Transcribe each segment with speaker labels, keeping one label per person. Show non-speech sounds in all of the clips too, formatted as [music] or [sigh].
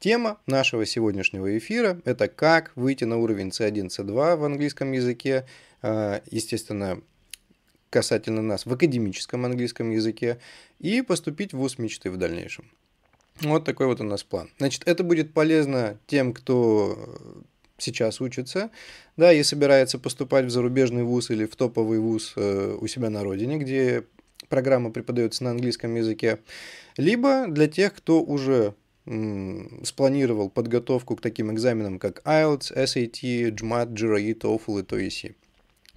Speaker 1: Тема нашего сегодняшнего эфира – это как выйти на уровень C1, C2 в английском языке, а, естественно, касательно нас в академическом английском языке, и поступить в ВУЗ мечты в дальнейшем. Вот такой вот у нас план. Значит, это будет полезно тем, кто сейчас учится, да, и собирается поступать в зарубежный вуз или в топовый вуз э, у себя на родине, где программа преподается на английском языке, либо для тех, кто уже спланировал подготовку к таким экзаменам, как IELTS, SAT, GMAT, GRE, TOEFL и TOEIC.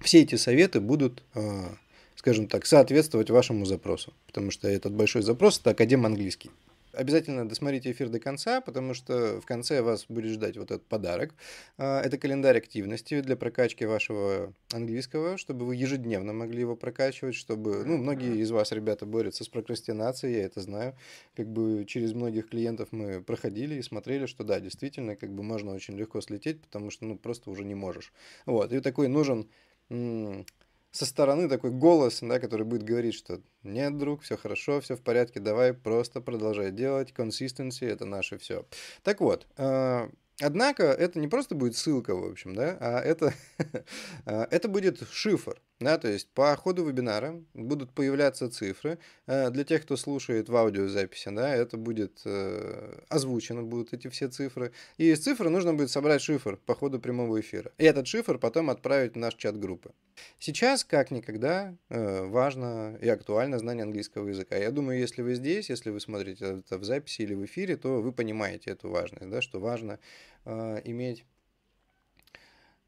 Speaker 1: Все эти советы будут, э, скажем так, соответствовать вашему запросу, потому что этот большой запрос – это академ английский. Обязательно досмотрите эфир до конца, потому что в конце вас будет ждать вот этот подарок. А, это календарь активности для прокачки вашего английского, чтобы вы ежедневно могли его прокачивать, чтобы, ну, многие из вас, ребята, борются с прокрастинацией, я это знаю. Как бы через многих клиентов мы проходили и смотрели, что да, действительно, как бы можно очень легко слететь, потому что, ну, просто уже не можешь. Вот, и такой нужен со стороны такой голос, да, который будет говорить, что нет, друг, все хорошо, все в порядке, давай просто продолжай делать, consistency это наше все. Так вот, э, Однако это не просто будет ссылка, в общем, да, а это, а, [laughs] это будет шифр. Да, то есть по ходу вебинара будут появляться цифры. Э, для тех, кто слушает в аудиозаписи, да, это будет э, озвучено, будут эти все цифры. И из цифры нужно будет собрать шифр по ходу прямого эфира. И этот шифр потом отправить в наш чат группы. Сейчас, как никогда, э, важно и актуально знание английского языка. Я думаю, если вы здесь, если вы смотрите это в записи или в эфире, то вы понимаете эту важность, да, что важно иметь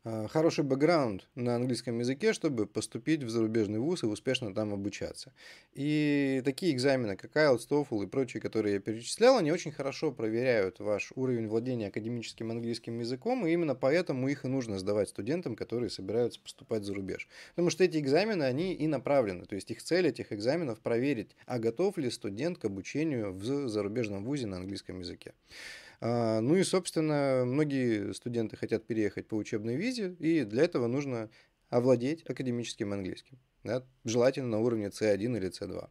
Speaker 1: хороший бэкграунд на английском языке, чтобы поступить в зарубежный вуз и успешно там обучаться. И такие экзамены, как IELTS, TOEFL и прочие, которые я перечислял, они очень хорошо проверяют ваш уровень владения академическим английским языком, и именно поэтому их и нужно сдавать студентам, которые собираются поступать за рубеж. Потому что эти экзамены, они и направлены, то есть их цель этих экзаменов проверить, а готов ли студент к обучению в зарубежном вузе на английском языке. А, ну и, собственно, многие студенты хотят переехать по учебной визе, и для этого нужно овладеть академическим английским. Да? Желательно на уровне C1 или C2.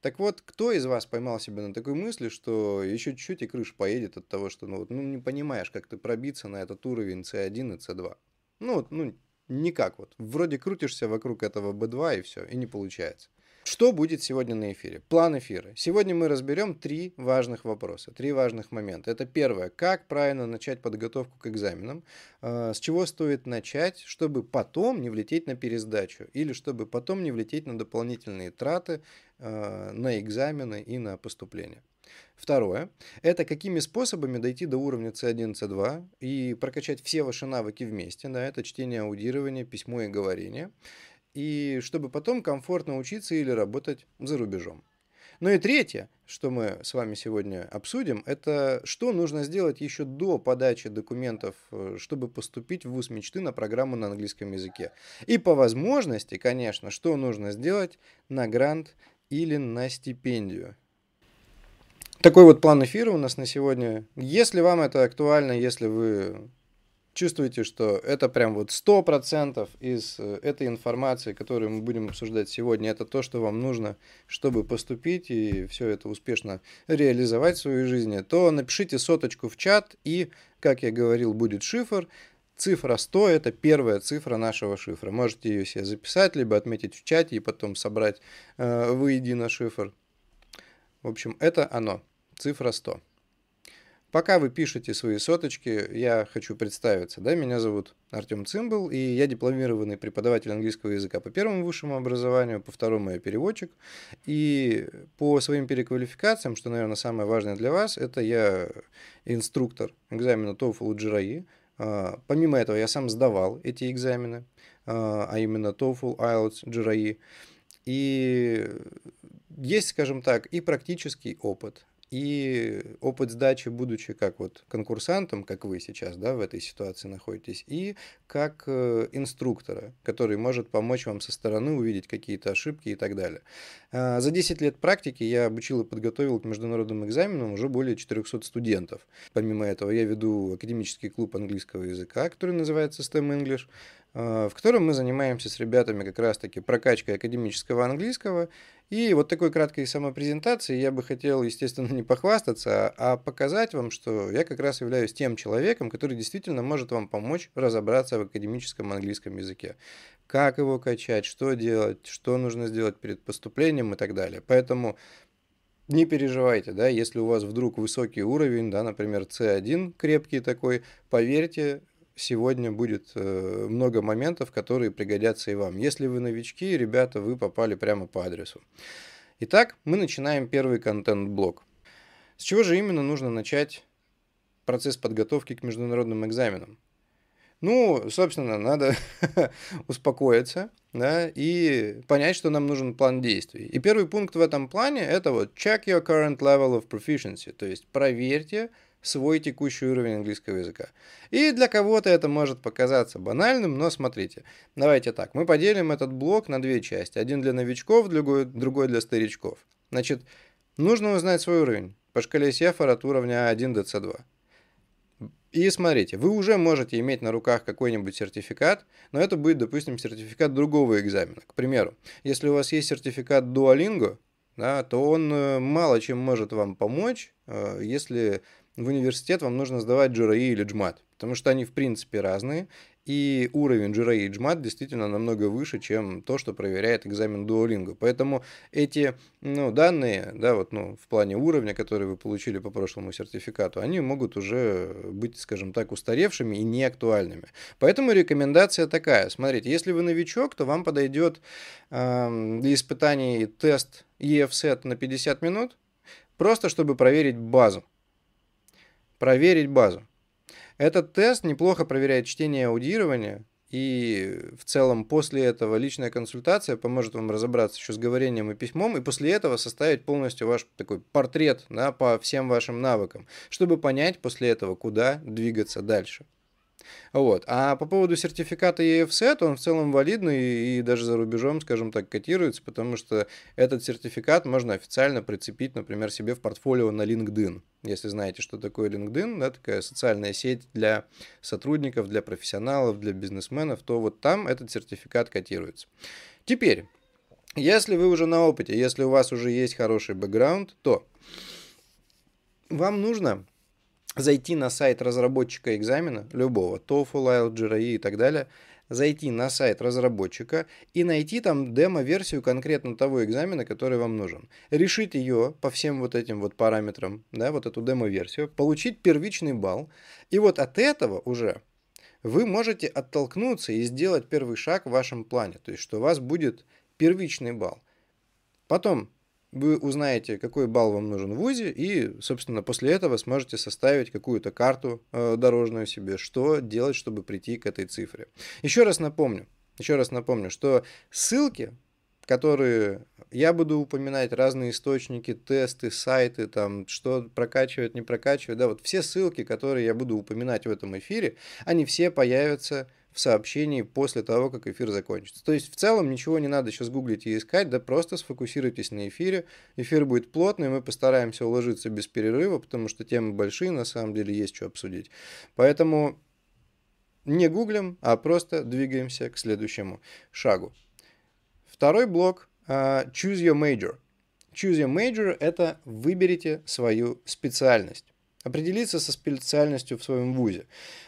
Speaker 1: Так вот, кто из вас поймал себя на такой мысли, что еще чуть-чуть и крыша поедет от того, что ну, вот, ну, не понимаешь, как ты пробиться на этот уровень C1 и C2? Ну, вот, ну, никак вот. Вроде крутишься вокруг этого B2 и все, и не получается. Что будет сегодня на эфире? План эфира. Сегодня мы разберем три важных вопроса, три важных момента. Это первое, как правильно начать подготовку к экзаменам, а, с чего стоит начать, чтобы потом не влететь на пересдачу или чтобы потом не влететь на дополнительные траты а, на экзамены и на поступление. Второе – это какими способами дойти до уровня C1, C2 и прокачать все ваши навыки вместе. Да, это чтение, аудирование, письмо и говорение и чтобы потом комфортно учиться или работать за рубежом. Ну и третье, что мы с вами сегодня обсудим, это что нужно сделать еще до подачи документов, э, чтобы поступить в ВУЗ мечты на программу на английском языке. И по возможности, конечно, что нужно сделать на грант или на стипендию. Такой вот план эфира у нас на сегодня. Если вам это актуально, если вы чувствуете, что это прям вот 100% из э, этой информации, которую мы будем обсуждать сегодня, это то, что вам нужно, чтобы поступить и все это успешно реализовать в своей жизни, то напишите соточку в чат и, как я говорил, будет шифр. Цифра 100 – это первая цифра нашего шифра. Можете ее себе записать, либо отметить в чате и потом собрать э, воедино шифр. В общем, это оно. Цифра 100. Пока вы пишете свои соточки, я хочу представиться. Да? Меня зовут Артем Цимбал, и я дипломированный преподаватель английского языка по первому высшему образованию, по второму я переводчик. И по своим переквалификациям, что, наверное, самое важное для вас, это я инструктор экзамена TOEFL и GRE. А, помимо этого, я сам сдавал эти экзамены, а, а именно TOEFL, IELTS, GRE. И есть, скажем так, и практический опыт, и опыт сдачи, будучи как вот конкурсантом, как вы сейчас да, в этой ситуации находитесь, и как э, инструктора, который может помочь вам со стороны увидеть какие-то ошибки и так далее. А, за 10 лет практики я обучил и подготовил к международным экзаменам уже более 400 студентов. Помимо этого, я веду академический клуб английского языка, который называется STEM English. Э, в котором мы занимаемся с ребятами как раз-таки прокачкой академического английского. И вот такой краткой самопрезентации я бы хотел, естественно, [laughs] не похвастаться, а показать вам, что я как раз являюсь тем человеком, который действительно может вам помочь разобраться в академическом английском языке. Как его качать, что делать, что нужно сделать перед поступлением и так далее. Поэтому не переживайте, да, если у вас вдруг высокий уровень, да, например, C1 крепкий такой, поверьте, сегодня будет э, много моментов, которые пригодятся и вам. Если вы новички, ребята, вы попали прямо по адресу. Итак, мы начинаем первый контент-блок. С чего же именно нужно начать процесс подготовки к международным экзаменам? Ну, собственно, надо [laughs] успокоиться, да, и понять, что нам нужен план действий. И первый пункт в этом плане это вот check your current level of proficiency, то есть проверьте свой текущий уровень английского языка. И для кого-то это может показаться банальным, но смотрите. Давайте так, мы поделим этот блок на две части. Один для новичков, другой, другой для старичков. Значит, нужно узнать свой уровень по шкале Сефар от уровня А1 до С2. И смотрите, вы уже можете иметь на руках какой-нибудь сертификат, но это будет, допустим, сертификат другого экзамена. К примеру, если у вас есть сертификат Duolingo, да, то он э, мало чем может вам помочь, э, если в университет вам нужно сдавать GRE или GMAT, потому что они в принципе разные, и уровень GRE и GMAT действительно намного выше, чем то, что проверяет экзамен Duolingo. Поэтому эти ну, данные, да, вот, ну, в плане уровня, которые вы получили по прошлому сертификату, они могут уже быть, скажем так, устаревшими и неактуальными. Поэтому рекомендация такая. Смотрите, если вы новичок, то вам подойдет э, для испытаний тест EFSET на 50 минут, просто чтобы проверить базу. Проверить базу. Этот тест неплохо проверяет чтение и аудирование, и в целом после этого личная консультация поможет вам разобраться еще с говорением и письмом, и после этого составить полностью ваш такой портрет да, по всем вашим навыкам, чтобы понять после этого, куда двигаться дальше. Вот. А по поводу сертификата EFSET, он в целом валидный и даже за рубежом, скажем так, котируется, потому что этот сертификат можно официально прицепить, например, себе в портфолио на LinkedIn. Если знаете, что такое LinkedIn, да, такая социальная сеть для сотрудников, для профессионалов, для бизнесменов, то вот там этот сертификат котируется. Теперь, если вы уже на опыте, если у вас уже есть хороший бэкграунд, то вам нужно зайти на сайт разработчика экзамена, любого, TOEFL, IELTS, GRE и так далее, зайти на сайт разработчика и найти там демо-версию конкретно того экзамена, который вам нужен. Решить ее по всем вот этим вот параметрам, да, вот эту демо-версию, получить первичный балл, и вот от этого уже вы можете оттолкнуться и сделать первый шаг в вашем плане, то есть что у вас будет первичный балл. Потом вы узнаете, какой балл вам нужен в ВУЗе, и, собственно, после этого сможете составить какую-то карту э, дорожную себе, что делать, чтобы прийти к этой цифре. Еще раз напомню, еще раз напомню, что ссылки, которые я буду упоминать, разные источники, тесты, сайты, там, что прокачивает, не прокачивает, да, вот все ссылки, которые я буду упоминать в этом эфире, они все появятся в сообщении после того, как эфир закончится. То есть в целом ничего не надо сейчас гуглить и искать, да просто сфокусируйтесь на эфире. Эфир будет плотный, мы постараемся уложиться без перерыва, потому что темы большие, на самом деле есть что обсудить. Поэтому не гуглим, а просто двигаемся к следующему шагу. Второй блок uh, Choose Your Major. Choose Your Major – это выберите свою специальность определиться со специальностью в своем вузе.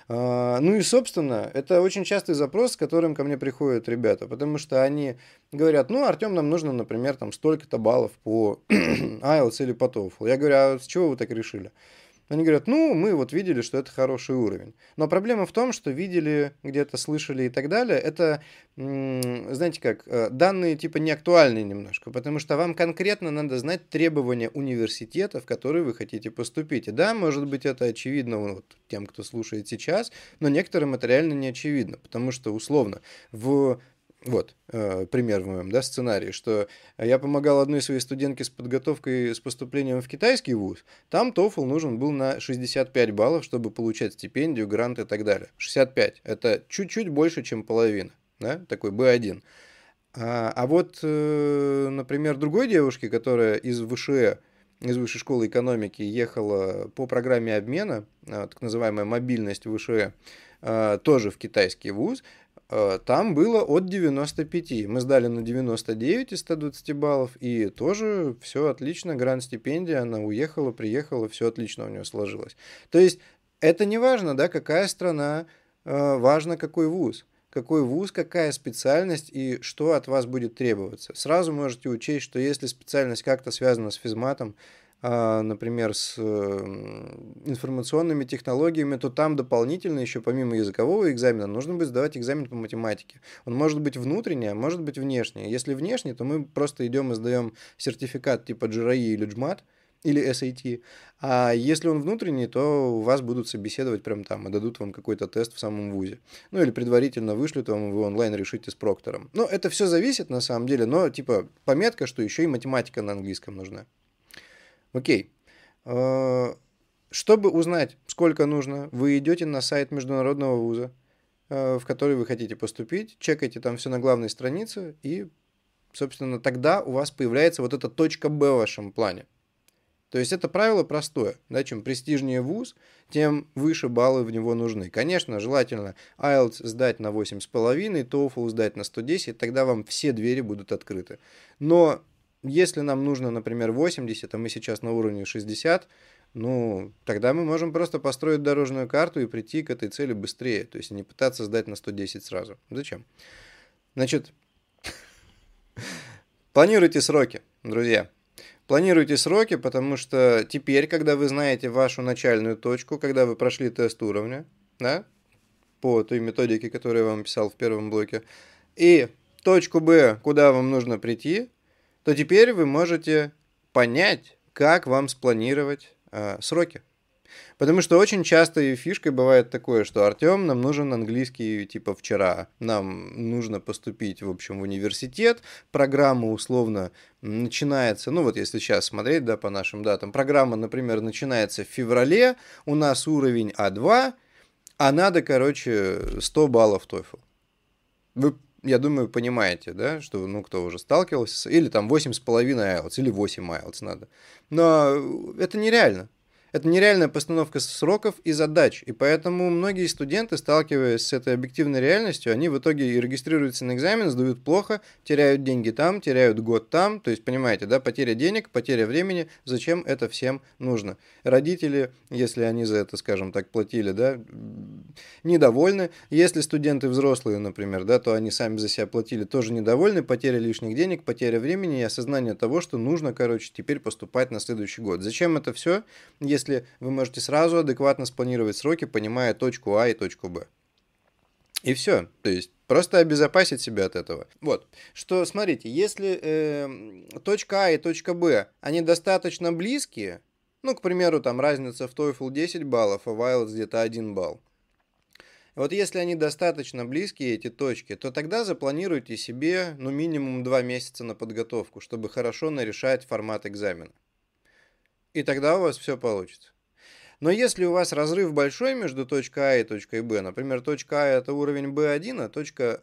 Speaker 1: А, ну и, собственно, это очень частый запрос, с которым ко мне приходят ребята, потому что они говорят, ну, Артем, нам нужно, например, там столько-то баллов по [clears throat] IELTS или по TOEFL. Я говорю, а с чего вы так решили? Они говорят, ну, мы вот видели, что это хороший уровень. Но проблема в том, что видели, где-то слышали и так далее, это, знаете как, э, данные типа не актуальные немножко, потому что вам конкретно надо знать требования университета, в который вы хотите поступить. И да, может быть, это очевидно вот, тем, кто слушает сейчас, но некоторым это реально не очевидно, потому что, условно, в вот, э, пример в моем да, сценарии, что я помогал одной своей студентке с подготовкой с поступлением в китайский вуз. Там TOEFL нужен был на 65 баллов, чтобы получать стипендию, грант и так далее. 65. Это чуть-чуть больше, чем половина. Да? Такой B1. А, а вот, э, например, другой девушке, которая из ВШЭ из Высшей школы экономики ехала по программе обмена, а, так называемая мобильность выше, а, тоже в китайский вуз, там было от 95. Мы сдали на 99 из 120 баллов, и тоже все отлично, гранд-стипендия, она уехала, приехала, все отлично у нее сложилось. То есть это не важно, да, какая страна, важно какой вуз какой вуз, какая специальность и что от вас будет требоваться. Сразу можете учесть, что если специальность как-то связана с физматом, например, с информационными технологиями, то там дополнительно еще помимо языкового экзамена нужно будет сдавать экзамен по математике. Он может быть внутренний, а может быть внешний. Если внешний, то мы просто идем и сдаем сертификат типа GRE или JMAT, или SAT. А если он внутренний, то вас будут собеседовать прямо там и дадут вам какой-то тест в самом ВУЗе. Ну или предварительно вышлют вам, вы онлайн решите с проктором. Но это все зависит на самом деле, но типа пометка, что еще и математика на английском нужна. Окей. А, чтобы узнать, сколько нужно, вы идете на сайт международного вуза, а, в который вы хотите поступить, чекаете там все на главной странице, и, собственно, тогда у вас появляется вот эта точка Б в вашем плане. То есть это правило простое. Да, чем престижнее вуз, тем выше баллы в него нужны. Конечно, желательно IELTS сдать на 8,5, TOEFL сдать на 110, тогда вам все двери будут открыты. Но если нам нужно, например, 80, а мы сейчас на уровне 60, ну, тогда мы можем просто построить дорожную карту и прийти к этой цели быстрее. То есть не пытаться сдать на 110 сразу. Зачем? Значит, [laughs] планируйте сроки, друзья. Планируйте сроки, потому что теперь, когда вы знаете вашу начальную точку, когда вы прошли тест уровня, да, по той методике, которую я вам писал в первом блоке, и точку Б, куда вам нужно прийти, то теперь вы можете понять, как вам спланировать э, сроки. Потому что очень часто и фишкой бывает такое, что Артем, нам нужен английский типа вчера. Нам нужно поступить, в общем, в университет. Программа условно начинается, ну вот если сейчас смотреть, да, по нашим датам, программа, например, начинается в феврале, у нас уровень А2, а надо, короче, 100 баллов TOEFL. Вы я думаю, понимаете, да, что, ну, кто уже сталкивался, или там 8,5 IELTS, или 8 IELTS надо. Но это нереально. Это нереальная постановка сроков и задач, и поэтому многие студенты, сталкиваясь с этой объективной реальностью, они в итоге и регистрируются на экзамен, сдают плохо, теряют деньги там, теряют год там, то есть, понимаете, да, потеря денег, потеря времени, зачем это всем нужно? Родители, если они за это, скажем так, платили, да, недовольны, если студенты взрослые, например, да, то они сами за себя платили, тоже недовольны, потеря лишних денег, потеря времени и осознание того, что нужно, короче, теперь поступать на следующий год. Зачем это все, если вы можете сразу адекватно спланировать сроки, понимая точку А и точку Б. И все. То есть просто обезопасить себя от этого. Вот. Что, смотрите, если э, точка А и точка Б, они достаточно близкие, ну, к примеру, там разница в TOEFL 10 баллов, а IELTS где-то 1 балл. Вот если они достаточно близкие, эти точки, то тогда запланируйте себе, ну, минимум 2 месяца на подготовку, чтобы хорошо нарешать формат экзамена и тогда у вас все получится. Но если у вас разрыв большой между точкой А и точкой Б, например, точка А это уровень B1, а точка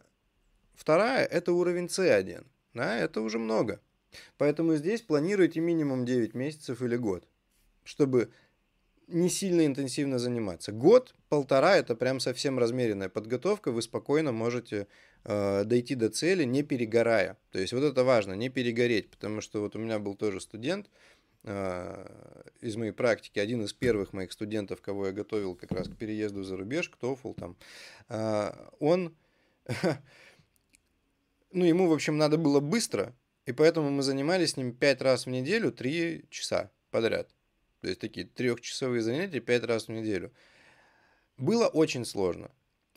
Speaker 1: вторая это уровень C1, да, это уже много. Поэтому здесь планируйте минимум 9 месяцев или год, чтобы не сильно интенсивно заниматься. Год, полтора это прям совсем размеренная подготовка, вы спокойно можете э, дойти до цели, не перегорая. То есть вот это важно, не перегореть, потому что вот у меня был тоже студент, а, из моей практики, один из первых моих студентов, кого я готовил как раз к переезду за рубеж, к TOEFL, там, а, он, [laughs] ну, ему, в общем, надо было быстро, и поэтому мы занимались с ним пять раз в неделю, три часа подряд. То есть такие трехчасовые занятия пять раз в неделю. Было очень сложно.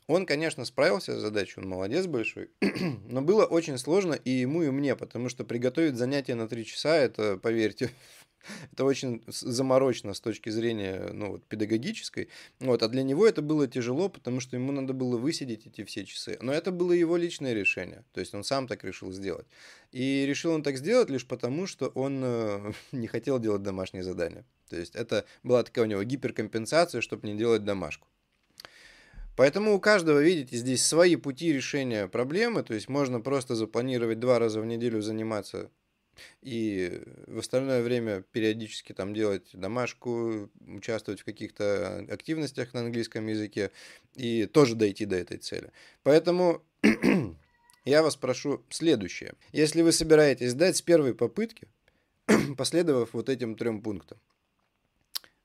Speaker 1: Он, конечно, справился с задачей, он молодец большой, [clears throat] но было очень сложно и ему, и мне, потому что приготовить занятие на три часа, это, поверьте, [laughs] [laughs] Это очень заморочено с точки зрения ну, вот, педагогической. Вот, а для него это было тяжело, потому что ему надо было высидеть эти все часы. Но это было его личное решение. То есть он сам так решил сделать. И решил он так сделать лишь потому, что он э, [laughs] не хотел делать домашние задания. То есть это была такая у него гиперкомпенсация, чтобы не делать домашку. Поэтому у каждого, видите, здесь свои пути решения проблемы. То есть можно просто запланировать два раза в неделю заниматься И в остальное время периодически там делать домашку, участвовать в каких-то активностях на английском языке и тоже дойти до этой цели. Поэтому [clears throat] я вас прошу следующее. Если вы собираетесь сдать с первой попытки, [clears throat] последовав вот этим трем пунктам,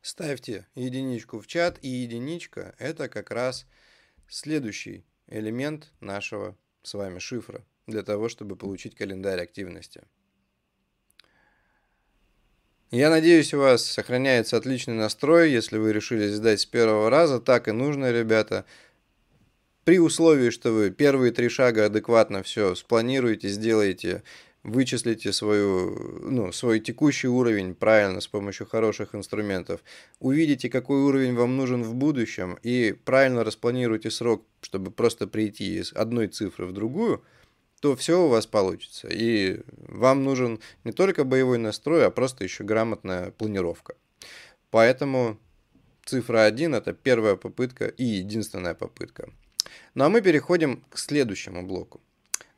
Speaker 1: ставьте единичку в чат, и единичка – это как раз следующий элемент нашего с вами шифра для того, чтобы получить календарь активности. Я надеюсь, у вас сохраняется отличный настрой, если вы решили сдать с первого раза. Так и нужно, ребята. При условии, что вы первые три шага адекватно все спланируете, сделаете, вычислите свою, ну, свой текущий уровень правильно с помощью хороших инструментов, увидите, какой уровень вам нужен в будущем и правильно распланируйте срок, чтобы просто прийти из одной цифры в другую – то все у вас получится. И вам нужен не только боевой настрой, а просто еще грамотная планировка. Поэтому цифра 1 это первая попытка и единственная попытка. Ну а мы переходим к следующему блоку.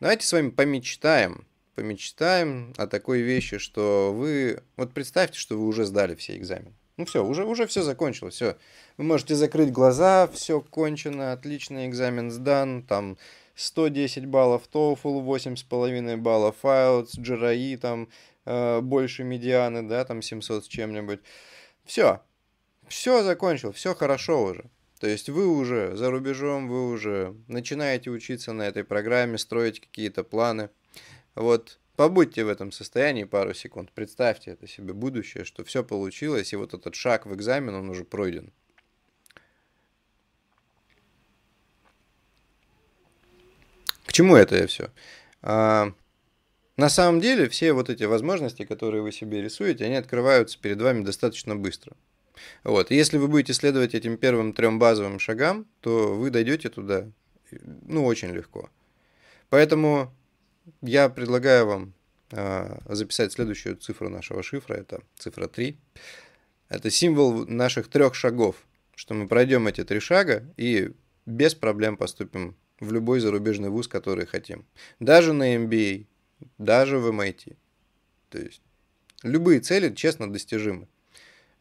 Speaker 1: Давайте с вами помечтаем, помечтаем о такой вещи, что вы... Вот представьте, что вы уже сдали все экзамены. Ну все, уже, уже все закончилось, все. Вы можете закрыть глаза, все кончено, отличный экзамен сдан, там 110 баллов TOEFL, 8,5 баллов IELTS, GRE, там э, больше медианы, да, там 700 с чем-нибудь. Все, все закончил, все хорошо уже. То есть вы уже за рубежом, вы уже начинаете учиться на этой программе, строить какие-то планы. Вот побудьте в этом состоянии пару секунд, представьте это себе будущее, что все получилось, и вот этот шаг в экзамен, он уже пройден. Чему это я все? А, на самом деле все вот эти возможности, которые вы себе рисуете, они открываются перед вами достаточно быстро. Вот. Если вы будете следовать этим первым трем базовым шагам, то вы дойдете туда, ну, очень легко. Поэтому я предлагаю вам а, записать следующую цифру нашего шифра, это цифра 3. Это символ наших трех шагов, что мы пройдем эти три шага и без проблем поступим в любой зарубежный вуз, который хотим. Даже на MBA, даже в MIT. То есть любые цели, честно, достижимы.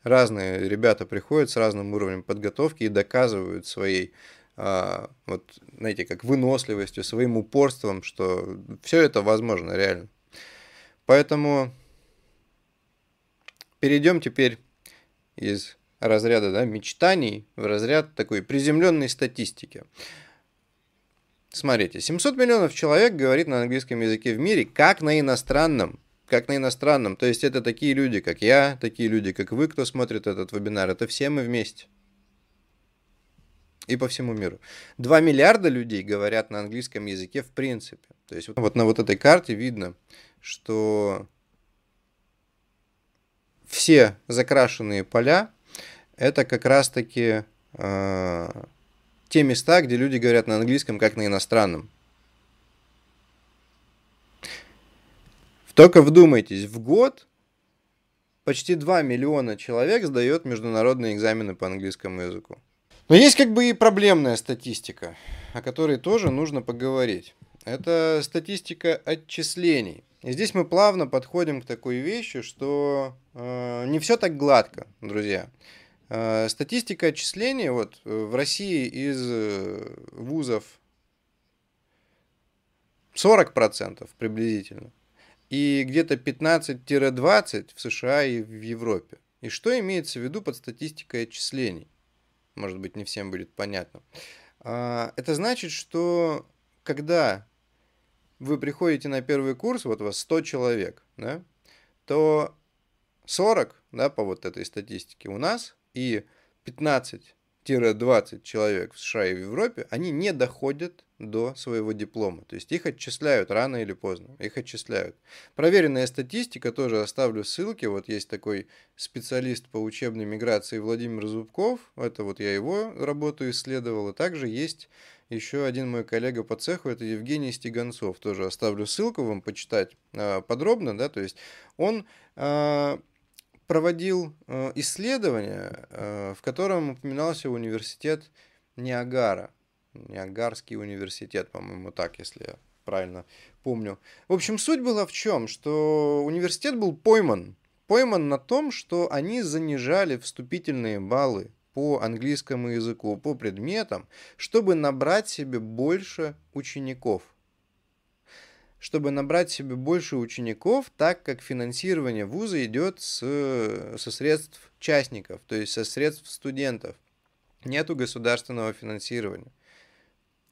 Speaker 1: Разные ребята приходят с разным уровнем подготовки и доказывают своей, а, вот, знаете, как выносливостью, своим упорством, что все это возможно реально. Поэтому перейдем теперь из разряда да, мечтаний в разряд такой приземленной статистики. Смотрите, 700 миллионов человек говорит на английском языке в мире, как на иностранном. Как на иностранном. То есть это такие люди, как я, такие люди, как вы, кто смотрит этот вебинар. Это все мы вместе. И по всему миру. 2 миллиарда людей говорят на английском языке в принципе. То есть вот на вот этой карте видно, что все закрашенные поля это как раз-таки э, те места, где люди говорят на английском, как на иностранном. Только вдумайтесь, в год почти 2 миллиона человек сдает международные экзамены по английскому языку. Но есть как бы и проблемная статистика, о которой тоже нужно поговорить. Это статистика отчислений. И здесь мы плавно подходим к такой вещи, что э, не все так гладко, друзья. Э, статистика отчислений вот э, в России из э, вузов 40% приблизительно. И где-то 15-20 в США и в Европе. И что имеется в виду под статистикой отчислений? Может быть, не всем будет понятно. А, это значит, что когда вы приходите на первый курс, вот у вас 100 человек, да, то 40, да, по вот этой статистике у нас и 15-20 человек в США и в Европе, они не доходят до своего диплома. То есть их отчисляют рано или поздно. Их отчисляют. Проверенная статистика, тоже оставлю ссылки. Вот есть такой специалист по учебной миграции Владимир Зубков. Это вот я его работу исследовал. И также есть еще один мой коллега по цеху, это Евгений Стеганцов. Тоже оставлю ссылку вам почитать э, подробно. Да? То есть он э, проводил э, исследование, э, в котором упоминался университет Ниагара. Ниагарский университет, по-моему, так, если я правильно помню. В общем, суть была в чем, что университет был пойман. Пойман на том, что они занижали вступительные баллы по английскому языку, по предметам, чтобы набрать себе больше учеников. Чтобы набрать себе больше учеников, так как финансирование вуза идет с, со средств частников, то есть со средств студентов. Нету государственного финансирования.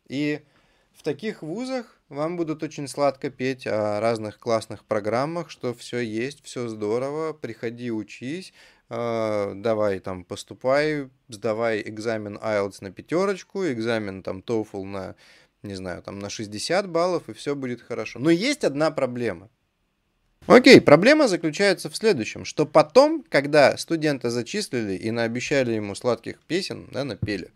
Speaker 1: И в таких вузах вам будут очень сладко петь о разных классных программах, что все есть, все здорово, приходи, учись, э, давай там поступай, сдавай экзамен IELTS на пятерочку, экзамен там TOEFL на, не знаю, там на 60 баллов, и все будет хорошо. Но есть одна проблема. Окей, проблема заключается в следующем, что потом, когда студента зачислили и наобещали ему сладких песен, да, напели,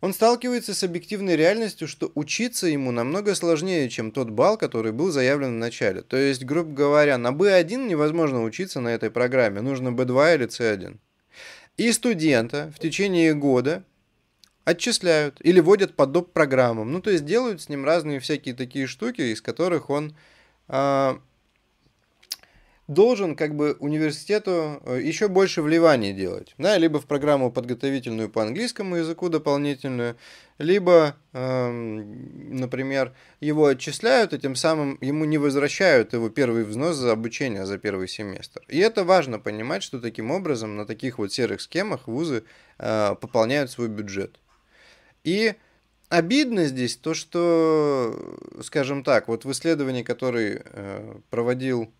Speaker 1: он сталкивается с объективной реальностью, что учиться ему намного сложнее, чем тот балл, который был заявлен в начале. То есть, грубо говоря, на B1 невозможно учиться на этой программе, нужно B2 или C1. И студента в течение года отчисляют или вводят по доп. программам. Ну, то есть делают с ним разные всякие такие штуки, из которых он а, должен как бы университету э, еще больше вливаний делать, да, либо в программу подготовительную по английскому языку дополнительную, либо, эм, например, его отчисляют и тем самым ему не возвращают его первый взнос за обучение за первый семестр. И это важно понимать, что таким образом на таких вот серых схемах вузы э, пополняют свой бюджет. И обидно здесь то, что, скажем так, вот в исследовании, который э, проводил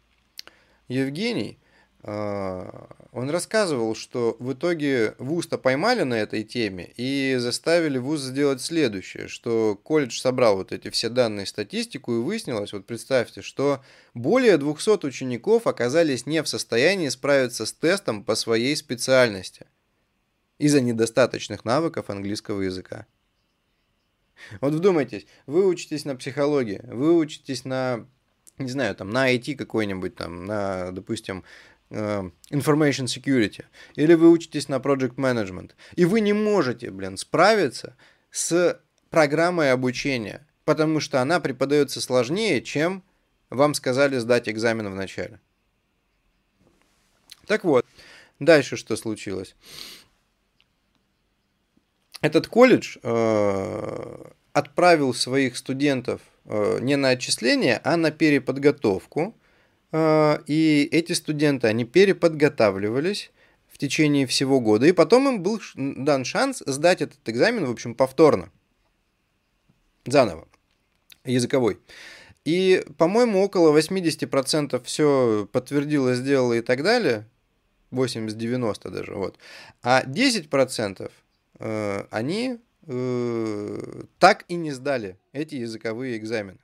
Speaker 1: Евгений, а, он рассказывал, что в итоге вуз-то поймали на этой теме и заставили вуз сделать следующее, что колледж собрал вот эти все данные, статистику и выяснилось, вот представьте, что более 200 учеников оказались не в состоянии справиться с тестом по своей специальности из-за недостаточных навыков английского языка. Вот вдумайтесь, вы учитесь на психологии, вы учитесь на не знаю, там, на IT какой-нибудь, там, на, допустим, э, information security, или вы учитесь на project management, и вы не можете, блин, справиться с программой обучения, потому что она преподается сложнее, чем вам сказали сдать экзамен в начале. Так вот, дальше что случилось? Этот колледж э, отправил своих студентов Э, не на отчисление, а на переподготовку. Э, и эти студенты, они переподготавливались в течение всего года, и потом им был дан шанс сдать этот экзамен, в общем, повторно, заново, языковой. И, по-моему, около 80% все подтвердило, сделало и так далее, 80-90 даже, вот. А 10% э, они Э, так и не сдали эти языковые экзамены.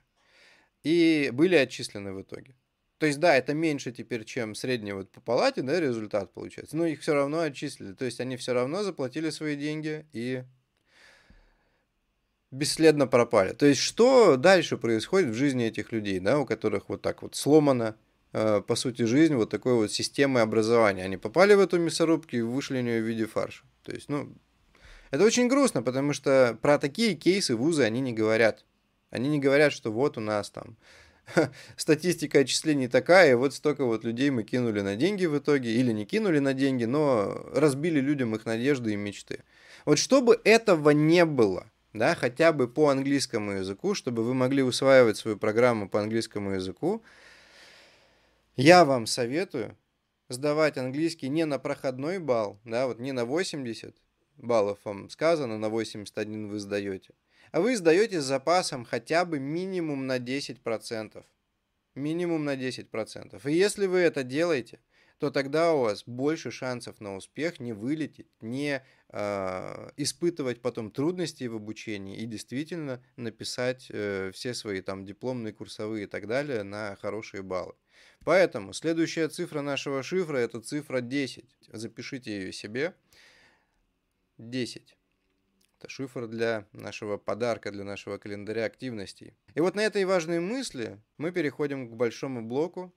Speaker 1: И были отчислены в итоге. То есть, да, это меньше теперь, чем средний вот по палате, да, результат получается. Но их все равно отчислили. То есть, они все равно заплатили свои деньги и бесследно пропали. То есть, что дальше происходит в жизни этих людей, да, у которых вот так вот сломана, э, по сути, жизнь вот такой вот системы образования. Они попали в эту мясорубку и вышли в нее в виде фарша. То есть, ну, это очень грустно, потому что про такие кейсы вузы они не говорят. Они не говорят, что вот у нас там [laughs] статистика отчислений такая, и вот столько вот людей мы кинули на деньги в итоге, или не кинули на деньги, но разбили людям их надежды и мечты. Вот чтобы этого не было, да, хотя бы по английскому языку, чтобы вы могли усваивать свою программу по английскому языку, я вам советую сдавать английский не на проходной балл, да, вот не на 80, баллов вам сказано, на 81 вы сдаете. А вы сдаете с запасом хотя бы минимум на 10%. Минимум на 10%. И если вы это делаете, то тогда у вас больше шансов на успех не вылететь, не э, испытывать потом трудности в обучении и действительно написать э, все свои там дипломные, курсовые и так далее на хорошие баллы. Поэтому следующая цифра нашего шифра это цифра 10. Запишите ее себе. 10. Это шифр для нашего подарка, для нашего календаря активностей. И вот на этой важной мысли мы переходим к большому блоку,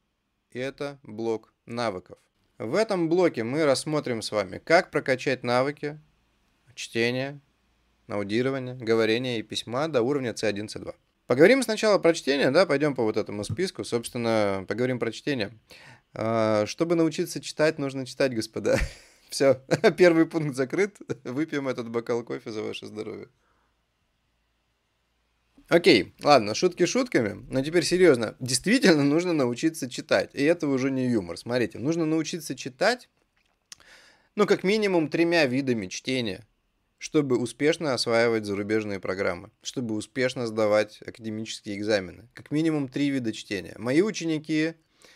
Speaker 1: и это блок навыков. В этом блоке мы рассмотрим с вами, как прокачать навыки чтения, аудирования, говорения и письма до уровня C1, C2. Поговорим сначала про чтение, да, пойдем по вот этому списку. Собственно, поговорим про чтение. А, чтобы научиться читать, нужно читать, господа. [laughs] Все, [laughs] первый пункт закрыт. [laughs] Выпьем этот бокал кофе за ваше здоровье. Окей, ладно, шутки шутками, но теперь серьезно. Действительно нужно научиться читать. И это уже не юмор. Смотрите, нужно научиться читать, ну, как минимум, тремя видами чтения, чтобы успешно осваивать зарубежные программы, чтобы успешно сдавать академические экзамены. Как минимум три вида чтения. Мои ученики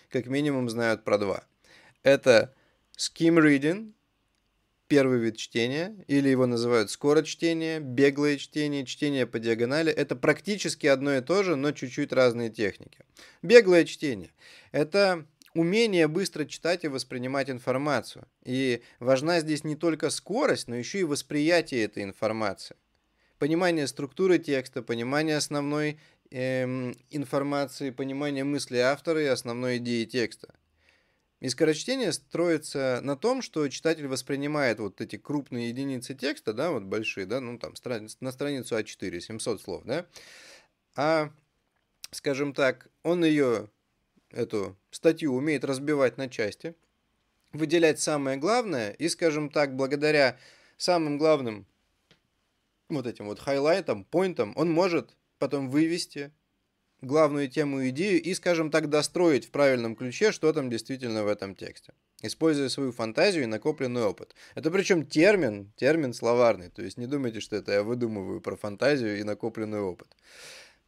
Speaker 1: как минимум знают про два. Это skim reading, первый вид чтения, или его называют скорочтение, беглое чтение, чтение по диагонали. Это практически одно и то же, но чуть-чуть разные техники. Беглое чтение – это умение быстро читать и воспринимать информацию. И важна здесь не только скорость, но еще и восприятие этой информации. Понимание структуры текста, понимание основной эм, информации, понимание мысли автора и основной идеи текста. И скорочтение строится на том, что читатель воспринимает вот эти крупные единицы текста, да, вот большие, да, ну там на страницу А4, 700 слов, да, а, скажем так, он ее, эту статью умеет разбивать на части, выделять самое главное, и, скажем так, благодаря самым главным вот этим вот хайлайтам, поинтам, он может потом вывести главную тему идею и, скажем так, достроить в правильном ключе, что там действительно в этом тексте, используя свою фантазию и накопленный опыт. Это причем термин, термин словарный, то есть не думайте, что это я выдумываю про фантазию и накопленный опыт.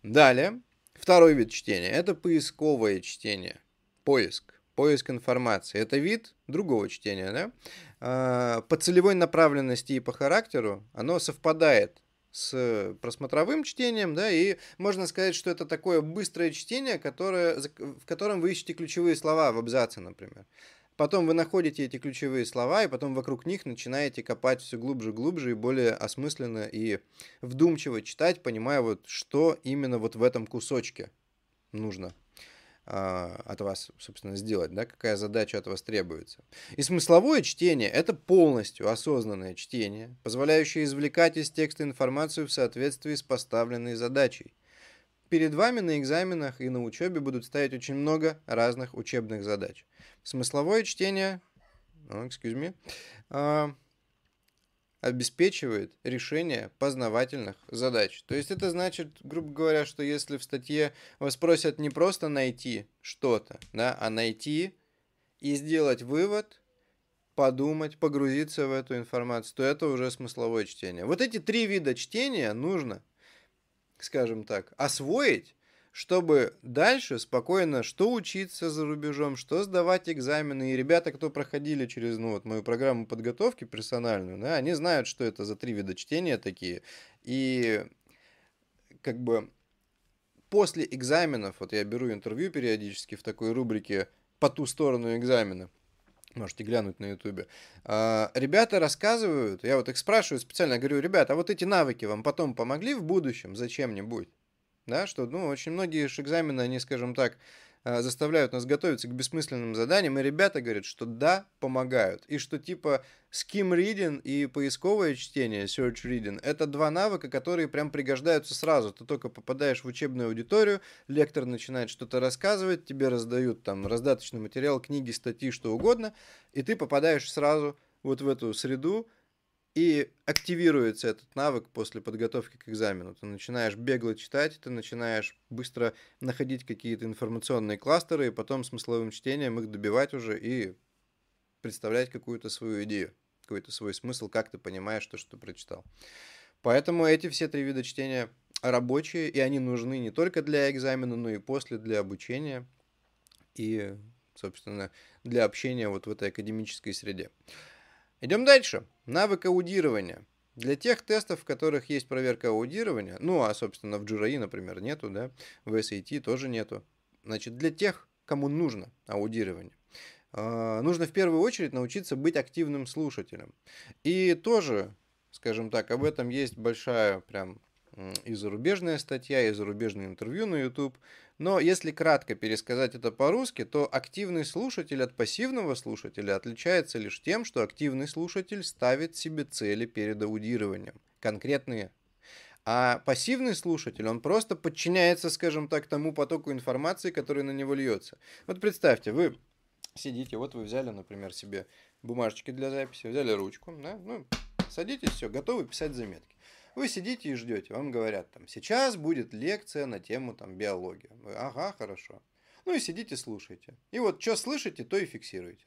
Speaker 1: Далее, второй вид чтения – это поисковое чтение, поиск, поиск информации. Это вид другого чтения, да? А, по целевой направленности и по характеру оно совпадает с просмотровым чтением, да, и можно сказать, что это такое быстрое чтение, которое, в котором вы ищете ключевые слова в абзаце, например. Потом вы находите эти ключевые слова, и потом вокруг них начинаете копать все глубже, глубже и более осмысленно и вдумчиво читать, понимая вот, что именно вот в этом кусочке нужно от вас, собственно, сделать, да, какая задача от вас требуется. И смысловое чтение – это полностью осознанное чтение, позволяющее извлекать из текста информацию в соответствии с поставленной задачей. Перед вами на экзаменах и на учебе будут ставить очень много разных учебных задач. Смысловое чтение, oh, excuse me, uh, обеспечивает решение познавательных задач. То есть это значит, грубо говоря, что если в статье вас просят не просто найти что-то, да, а найти и сделать вывод, подумать, погрузиться в эту информацию, то это уже смысловое чтение. Вот эти три вида чтения нужно, скажем так, освоить чтобы дальше спокойно что учиться за рубежом, что сдавать экзамены. И ребята, кто проходили через ну, вот, мою программу подготовки персональную, да, они знают, что это за три вида чтения такие. И как бы после экзаменов, вот я беру интервью периодически в такой рубрике «По ту сторону экзамена», Можете глянуть на ютубе. А, ребята рассказывают, я вот их спрашиваю специально, говорю, ребята, а вот эти навыки вам потом помогли в будущем зачем-нибудь? Да, что, ну, очень многие экзамены, они, скажем так, э, заставляют нас готовиться к бессмысленным заданиям, и ребята говорят, что да, помогают, и что типа skim reading и поисковое чтение, search reading, это два навыка, которые прям пригождаются сразу. Ты только попадаешь в учебную аудиторию, лектор начинает что-то рассказывать, тебе раздают там раздаточный материал, книги, статьи, что угодно, и ты попадаешь сразу вот в эту среду, и активируется этот навык после подготовки к экзамену. Ты начинаешь бегло читать, ты начинаешь быстро находить какие-то информационные кластеры, и потом смысловым чтением их добивать уже и представлять какую-то свою идею, какой-то свой смысл, как ты понимаешь то, что ты прочитал. Поэтому эти все три вида чтения рабочие, и они нужны не только для экзамена, но и после для обучения и, собственно, для общения вот в этой академической среде. Идем дальше. Навык аудирования. Для тех тестов, в которых есть проверка аудирования, ну, а, собственно, в GRE, например, нету, да, в SAT тоже нету. Значит, для тех, кому нужно аудирование, а, нужно в первую очередь научиться быть активным слушателем. И тоже, скажем так, об этом есть большая прям и зарубежная статья, и зарубежное интервью на YouTube. Но если кратко пересказать это по-русски, то активный слушатель от пассивного слушателя отличается лишь тем, что активный слушатель ставит себе цели перед аудированием, конкретные. А пассивный слушатель, он просто подчиняется, скажем так, тому потоку информации, который на него льется. Вот представьте, вы сидите, вот вы взяли, например, себе бумажечки для записи, взяли ручку, да, ну, садитесь, все, готовы писать заметки. Вы сидите и ждете, вам говорят, там, сейчас будет лекция на тему там, биология. Вы, ага, хорошо. Ну и сидите, слушайте. И вот что слышите, то и фиксируете.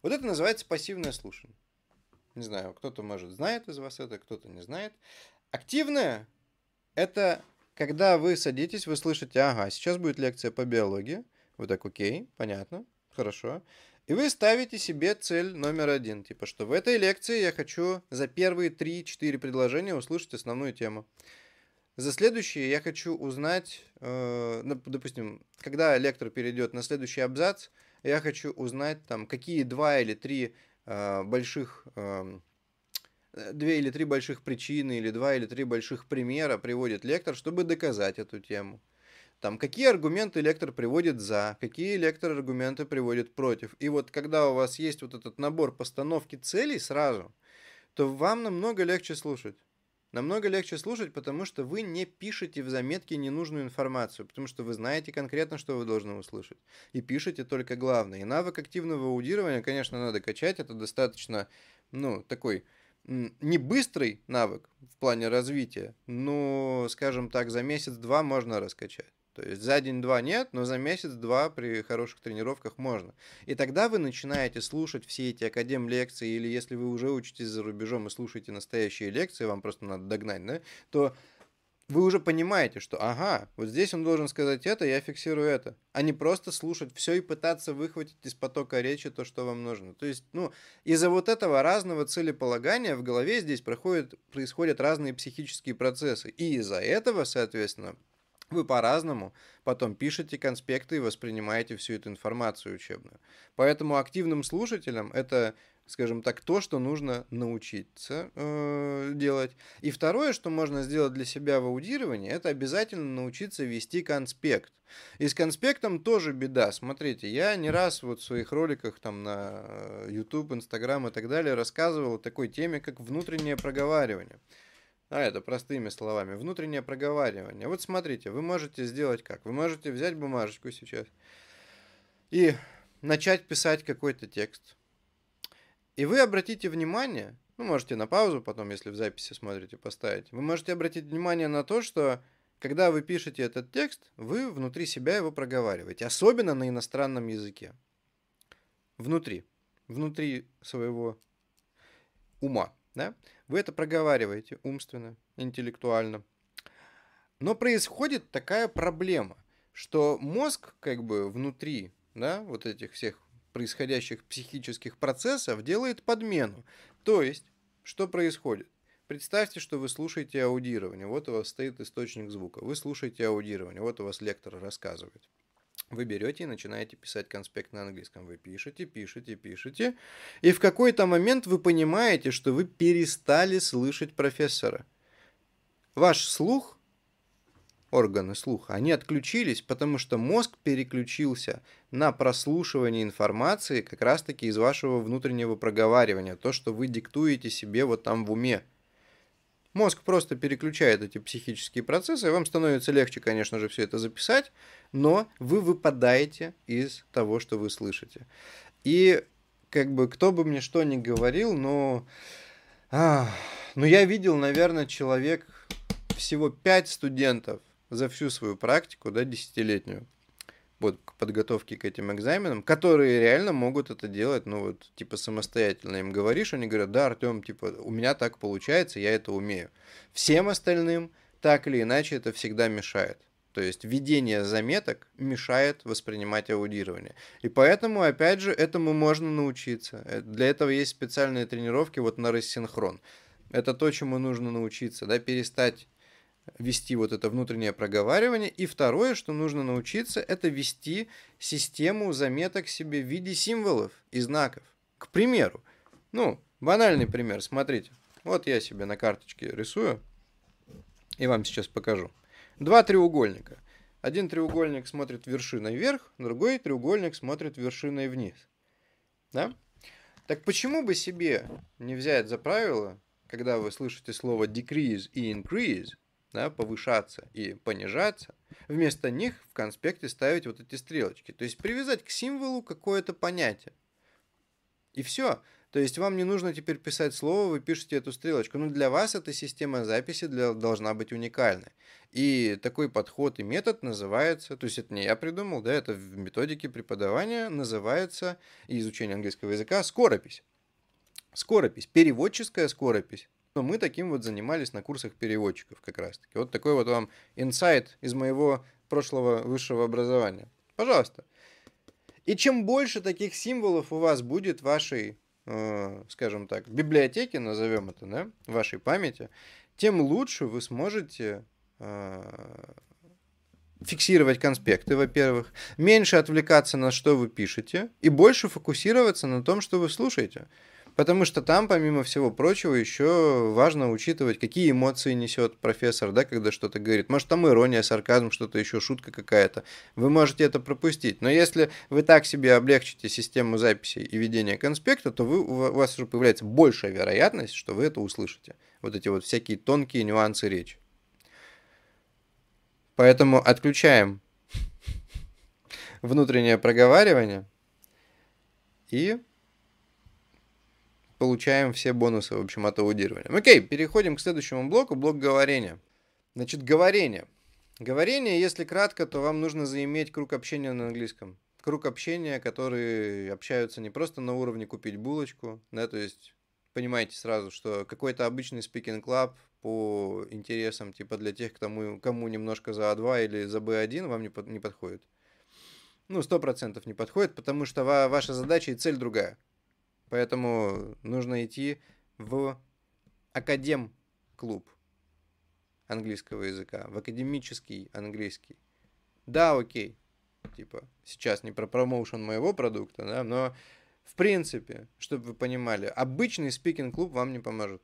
Speaker 1: Вот это называется пассивное слушание. Не знаю, кто-то, может, знает из вас это, кто-то не знает. Активное – это когда вы садитесь, вы слышите, ага, сейчас будет лекция по биологии. Вы так, окей, понятно, хорошо. И вы ставите себе цель номер один, типа, что в этой лекции я хочу за первые 3-4 предложения услышать основную тему. За следующие я хочу узнать, э, допустим, когда лектор перейдет на следующий абзац, я хочу узнать, там, какие два или три э, больших, э, две или три больших причины или два или три больших примера приводит лектор, чтобы доказать эту тему. Там, какие аргументы лектор приводит за, какие лектор аргументы приводит против. И вот когда у вас есть вот этот набор постановки целей сразу, то вам намного легче слушать. Намного легче слушать, потому что вы не пишете в заметке ненужную информацию, потому что вы знаете конкретно, что вы должны услышать. И пишете только главное. И навык активного аудирования, конечно, надо качать. Это достаточно, ну, такой не быстрый навык в плане развития, но, скажем так, за месяц-два можно раскачать. То есть за день-два нет, но за месяц-два при хороших тренировках можно. И тогда вы начинаете слушать все эти академ-лекции, или если вы уже учитесь за рубежом и слушаете настоящие лекции, вам просто надо догнать, да, то вы уже понимаете, что ага, вот здесь он должен сказать это, я фиксирую это. А не просто слушать все и пытаться выхватить из потока речи то, что вам нужно. То есть, ну, из-за вот этого разного целеполагания в голове здесь проходят, происходят разные психические процессы. И из-за этого, соответственно, вы по-разному потом пишете конспекты и воспринимаете всю эту информацию учебную. Поэтому активным слушателям это, скажем так, то, что нужно научиться э, делать. И второе, что можно сделать для себя в аудировании, это обязательно научиться вести конспект. И с конспектом тоже беда. Смотрите, я не раз вот в своих роликах там на э, YouTube, Instagram и так далее рассказывал о такой теме, как внутреннее проговаривание. А это простыми словами. Внутреннее проговаривание. Вот смотрите, вы можете сделать как? Вы можете взять бумажечку сейчас и начать писать какой-то текст. И вы обратите внимание, ну, можете на паузу потом, если в записи смотрите, поставить. Вы можете обратить внимание на то, что когда вы пишете этот текст, вы внутри себя его проговариваете. Особенно на иностранном языке. Внутри. Внутри своего ума. Да? Вы это проговариваете умственно, интеллектуально. Но происходит такая проблема, что мозг как бы внутри да, вот этих всех происходящих психических процессов делает подмену. То есть, что происходит? Представьте, что вы слушаете аудирование. Вот у вас стоит источник звука. Вы слушаете аудирование. Вот у вас лектор рассказывает. Вы берете и начинаете писать конспект на английском. Вы пишете, пишете, пишете. И в какой-то момент вы понимаете, что вы перестали слышать профессора. Ваш слух, органы слуха, они отключились, потому что мозг переключился на прослушивание информации как раз-таки из вашего внутреннего проговаривания. То, что вы диктуете себе вот там в уме. Мозг просто переключает эти психические процессы, и вам становится легче, конечно же, все это записать, но вы выпадаете из того, что вы слышите. И как бы кто бы мне что ни говорил, но, а, но я видел, наверное, человек всего 5 студентов за всю свою практику, да, десятилетнюю вот к подготовке к этим экзаменам, которые реально могут это делать, ну вот, типа, самостоятельно. Им говоришь, они говорят, да, Артем, типа, у меня так получается, я это умею. Всем остальным так или иначе это всегда мешает. То есть ведение заметок мешает воспринимать аудирование. И поэтому, опять же, этому можно научиться. Э, для этого есть специальные тренировки вот на рассинхрон. Это то, чему нужно научиться, да, перестать вести вот это внутреннее проговаривание. И второе, что нужно научиться, это вести систему заметок себе в виде символов и знаков. К примеру, ну, банальный пример, смотрите. Вот я себе на карточке рисую и вам сейчас покажу. Два треугольника. Один треугольник смотрит вершиной вверх, другой треугольник смотрит вершиной вниз. Да? Так почему бы себе не взять за правило когда вы слышите слово decrease и increase, да, повышаться и понижаться, вместо них в конспекте ставить вот эти стрелочки. То есть привязать к символу какое-то понятие. И все. То есть вам не нужно теперь писать слово, вы пишете эту стрелочку. Но для вас эта система записи для, должна быть уникальной. И такой подход и метод называется, то есть это не я придумал, да, это в методике преподавания называется и изучения английского языка скоропись. Скоропись, переводческая скоропись. Но мы таким вот занимались на курсах переводчиков как раз-таки. Вот такой вот вам инсайт из моего прошлого высшего образования. Пожалуйста. И чем больше таких символов у вас будет в вашей Э, скажем так, библиотеки, назовем это, да, вашей памяти, тем лучше вы сможете э, фиксировать конспекты, во-первых, меньше отвлекаться на что вы пишете и больше фокусироваться на том, что вы слушаете. Потому что там, помимо всего прочего, еще важно учитывать, какие эмоции несет профессор, да, когда что-то говорит. Может, там ирония, сарказм, что-то еще, шутка какая-то. Вы можете это пропустить. Но если вы так себе облегчите систему записи и ведения конспекта, то вы, у вас уже появляется большая вероятность, что вы это услышите. Вот эти вот всякие тонкие нюансы речи. Поэтому отключаем [laughs] внутреннее проговаривание и получаем все бонусы, в общем, от аудирования. Окей, переходим к следующему блоку, блок говорения. Значит, говорение. Говорение, если кратко, то вам нужно заиметь круг общения на английском. Круг общения, которые общаются не просто на уровне купить булочку, да, то есть понимаете сразу, что какой-то обычный speaking club по интересам, типа для тех, кому, кому немножко за А2 или за Б1, вам не, под, не подходит. Ну, сто процентов не подходит, потому что ва- ваша задача и цель другая. Поэтому нужно идти в академ-клуб английского языка, в академический английский. Да, окей, типа, сейчас не про промоушен моего продукта, да, но в принципе, чтобы вы понимали, обычный спикинг-клуб вам не поможет,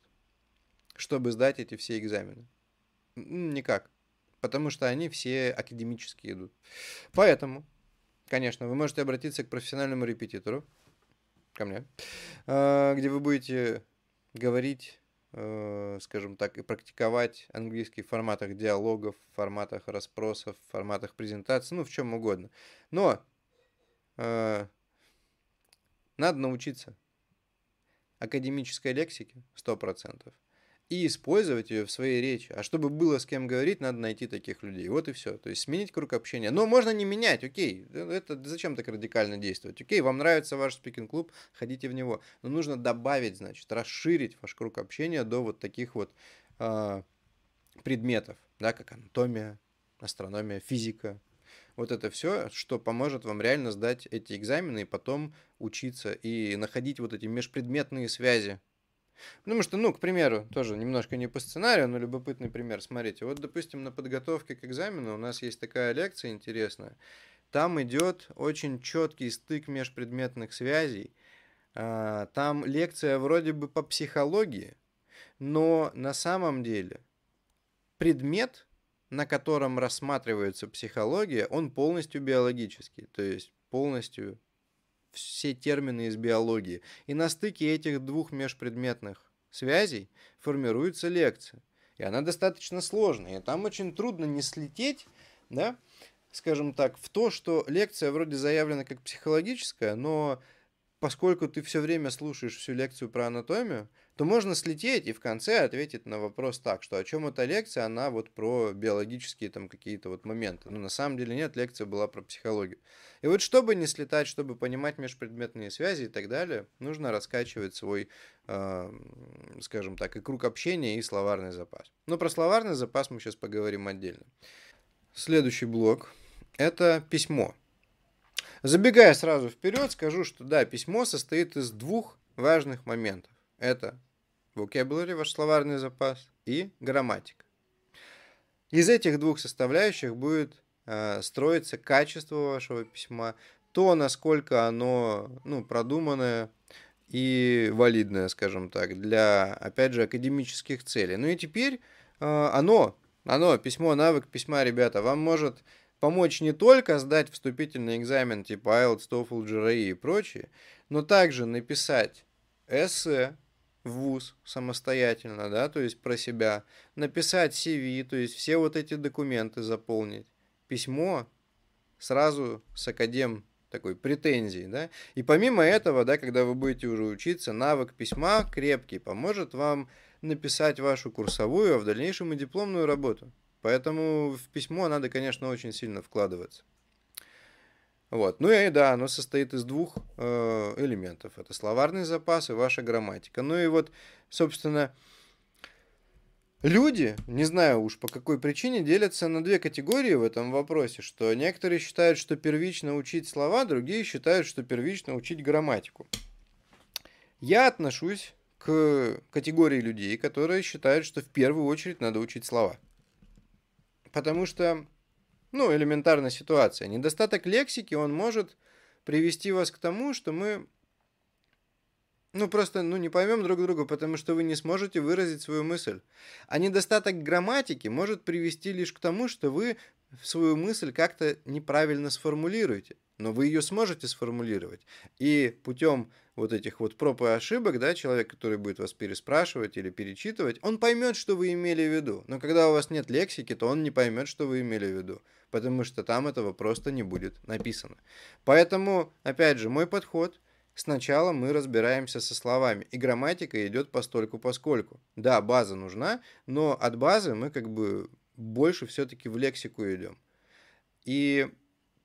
Speaker 1: чтобы сдать эти все экзамены. Никак. Потому что они все академические идут. Поэтому, конечно, вы можете обратиться к профессиональному репетитору, ко мне, а, где вы будете говорить, э, скажем так, и практиковать английский в форматах диалогов, в форматах расспросов, в форматах презентации, ну, в чем угодно. Но э, надо научиться академической лексике 100% и использовать ее в своей речи. А чтобы было с кем говорить, надо найти таких людей. Вот и все. То есть сменить круг общения. Но можно не менять, окей. Это зачем так радикально действовать? Окей, вам нравится ваш спикинг-клуб, ходите в него. Но нужно добавить, значит, расширить ваш круг общения до вот таких вот э, предметов, да, как анатомия, астрономия, физика. Вот это все, что поможет вам реально сдать эти экзамены и потом учиться и находить вот эти межпредметные связи Потому что, ну, к примеру, тоже немножко не по сценарию, но любопытный пример. Смотрите, вот, допустим, на подготовке к экзамену у нас есть такая лекция интересная. Там идет очень четкий стык межпредметных связей. А, там лекция вроде бы по психологии, но на самом деле предмет, на котором рассматривается психология, он полностью биологический, то есть полностью все термины из биологии. И на стыке этих двух межпредметных связей формируется лекция. И она достаточно сложная. И там очень трудно не слететь, да, скажем так, в то, что лекция вроде заявлена как психологическая, но поскольку ты все время слушаешь всю лекцию про анатомию, то можно слететь и в конце ответить на вопрос так, что о чем эта лекция, она вот про биологические там какие-то вот моменты. Но на самом деле нет, лекция была про психологию. И вот чтобы не слетать, чтобы понимать межпредметные связи и так далее, нужно раскачивать свой, э, скажем так, и круг общения, и словарный запас. Но про словарный запас мы сейчас поговорим отдельно. Следующий блок – это письмо. Забегая сразу вперед, скажу, что да, письмо состоит из двух важных моментов. Это vocabulary, ваш словарный запас, и грамматика. Из этих двух составляющих будет э, строиться качество вашего письма, то, насколько оно ну, продуманное и валидное, скажем так, для, опять же, академических целей. Ну и теперь э, оно, оно, письмо, навык письма, ребята, вам может помочь не только сдать вступительный экзамен типа IELTS, TOEFL, GRE и прочее, но также написать эссе, в ВУЗ самостоятельно, да, то есть про себя, написать CV, то есть все вот эти документы заполнить, письмо сразу с академ такой претензии, да. И помимо этого, да, когда вы будете уже учиться, навык письма крепкий поможет вам написать вашу курсовую, а в дальнейшем и дипломную работу. Поэтому в письмо надо, конечно, очень сильно вкладываться. Вот. Ну и да, оно состоит из двух э, элементов. Это словарный запас и ваша грамматика. Ну и вот, собственно, люди, не знаю уж по какой причине, делятся на две категории в этом вопросе. Что некоторые считают, что первично учить слова, другие считают, что первично учить грамматику. Я отношусь к категории людей, которые считают, что в первую очередь надо учить слова. Потому что ну, элементарная ситуация. Недостаток лексики, он может привести вас к тому, что мы, ну, просто, ну, не поймем друг друга, потому что вы не сможете выразить свою мысль. А недостаток грамматики может привести лишь к тому, что вы свою мысль как-то неправильно сформулируете но вы ее сможете сформулировать. И путем вот этих вот проб и ошибок, да, человек, который будет вас переспрашивать или перечитывать, он поймет, что вы имели в виду. Но когда у вас нет лексики, то он не поймет, что вы имели в виду, потому что там этого просто не будет написано. Поэтому, опять же, мой подход – Сначала мы разбираемся со словами, и грамматика идет постольку поскольку. Да, база нужна, но от базы мы как бы больше все-таки в лексику идем. И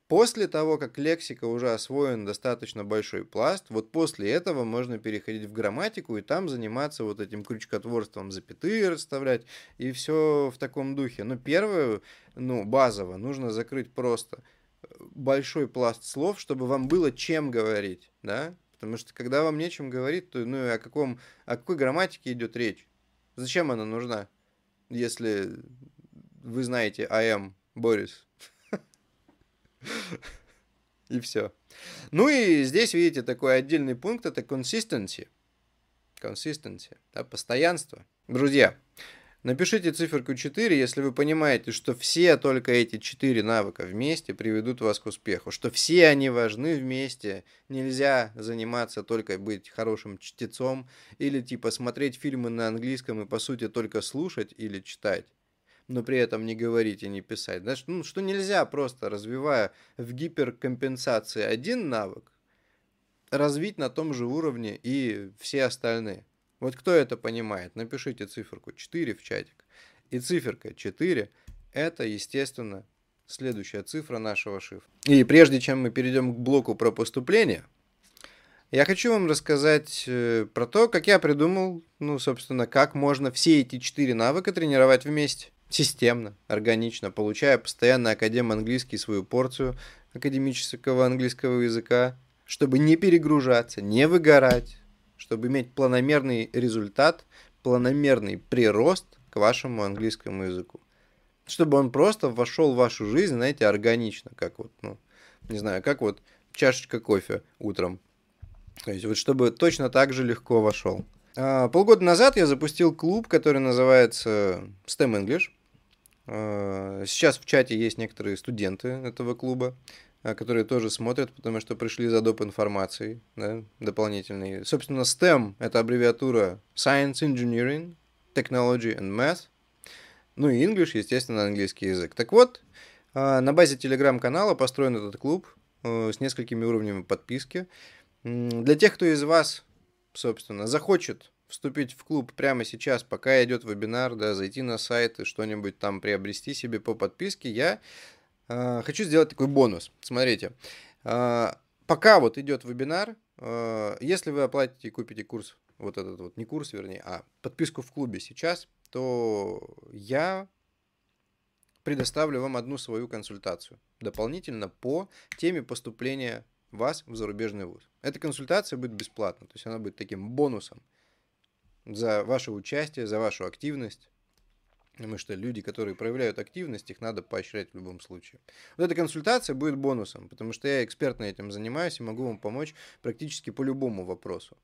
Speaker 1: После того, как лексика уже освоен достаточно большой пласт, вот после этого можно переходить в грамматику и там заниматься вот этим крючкотворством, запятые расставлять и все в таком духе. Но первое, ну, базово, нужно закрыть просто э, большой пласт слов, чтобы вам было чем говорить, да? Потому что когда вам нечем говорить, то ну, о, каком, о какой грамматике идет речь? Зачем она нужна, если вы знаете I am Борис? [laughs] И все. Ну и здесь, видите, такой отдельный пункт, это consistency. Consistency, да, постоянство. Друзья, напишите циферку 4, если вы понимаете, что все только эти 4 навыка вместе приведут вас к успеху, что все они важны вместе, нельзя заниматься только быть хорошим чтецом или типа смотреть фильмы на английском и по сути только слушать или читать но при этом не говорить и не писать. Знаешь, ну, что нельзя просто, развивая в гиперкомпенсации один навык, развить на том же уровне и все остальные. Вот кто это понимает, напишите циферку 4 в чатик. И циферка 4 – это, естественно, следующая цифра нашего шифра. И прежде чем мы перейдем к блоку про поступление, я хочу вам рассказать э, про то, как я придумал, ну, собственно, как можно все эти четыре навыка тренировать вместе системно, органично, получая постоянно академ английский свою порцию академического английского языка, чтобы не перегружаться, не выгорать, чтобы иметь планомерный результат, планомерный прирост к вашему английскому языку. Чтобы он просто вошел в вашу жизнь, знаете, органично, как вот, ну, не знаю, как вот чашечка кофе утром. То есть вот чтобы точно так же легко вошел. А, полгода назад я запустил клуб, который называется STEM English. Э, сейчас в чате есть некоторые студенты этого клуба, э, которые тоже смотрят, потому что пришли за доп. информацией да, дополнительной. Собственно, STEM — это аббревиатура Science, Engineering, Technology and Math. Ну и English, естественно, английский язык. Так вот, э, на базе телеграм-канала построен этот клуб с несколькими уровнями подписки. Для тех, кто из вас, собственно, захочет вступить в клуб прямо сейчас, пока идет вебинар, да, зайти на сайт и что-нибудь там приобрести себе по подписке, я э, хочу сделать такой бонус. Смотрите, э, пока вот идет вебинар, э, если вы оплатите и купите курс, вот этот вот, не курс, вернее, а подписку в клубе сейчас, то я предоставлю вам одну свою консультацию дополнительно по теме поступления вас в зарубежный вуз. Эта консультация будет бесплатна, то есть она будет таким бонусом за ваше участие, за вашу активность. Потому что люди, которые проявляют активность, их надо поощрять в любом случае. Вот эта консультация будет бонусом, потому что я экспертно этим занимаюсь и могу вам помочь практически по любому вопросу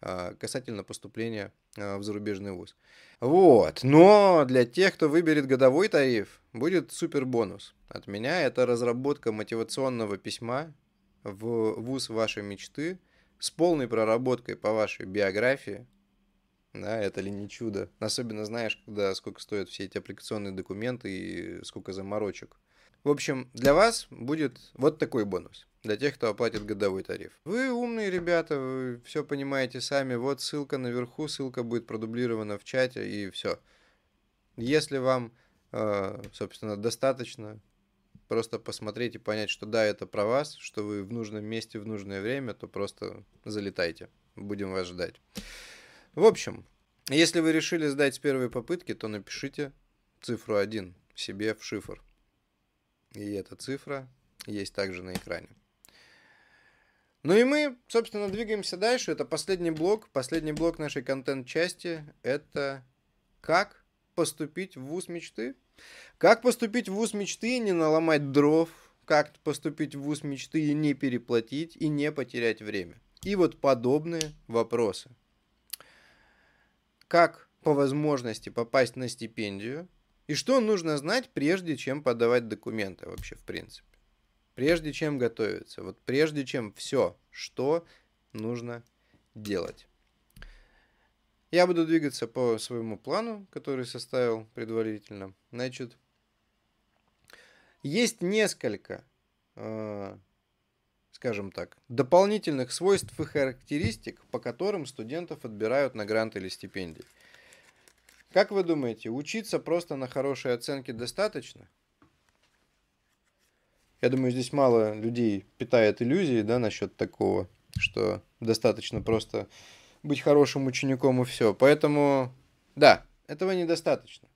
Speaker 1: а, касательно поступления а, в зарубежный вуз. Вот. Но для тех, кто выберет годовой тариф, будет супер бонус. От меня это разработка мотивационного письма в вуз вашей мечты с полной проработкой по вашей биографии, Да, это ли не чудо? Особенно знаешь, когда сколько стоят все эти аппликационные документы и сколько заморочек. В общем, для вас будет вот такой бонус. Для тех, кто оплатит годовой тариф. Вы умные ребята, вы все понимаете сами. Вот ссылка наверху, ссылка будет продублирована в чате и все. Если вам, э, собственно, достаточно просто посмотреть и понять, что да, это про вас, что вы в нужном месте в нужное время, то просто залетайте. Будем вас ждать. В общем, если вы решили сдать с первой попытки, то напишите цифру 1 себе в шифр. И эта цифра есть также на экране. Ну и мы, собственно, двигаемся дальше. Это последний блок. Последний блок нашей контент-части. Это как поступить в вуз мечты. Как поступить в вуз мечты и не наломать дров. Как поступить в вуз мечты и не переплатить, и не потерять время. И вот подобные вопросы. Как по возможности попасть на стипендию, и что нужно знать, прежде чем подавать документы вообще, в принципе. Прежде чем готовиться. Вот прежде чем все, что нужно делать. Я буду двигаться по своему плану, который составил предварительно. Значит, есть несколько, э, скажем так, дополнительных свойств и характеристик, по которым студентов отбирают на грант или стипендии. Как вы думаете, учиться просто на хорошие оценки достаточно? Я думаю, здесь мало людей питает иллюзии, да, насчет такого, что достаточно просто быть хорошим учеником и все. Поэтому, да, этого недостаточно.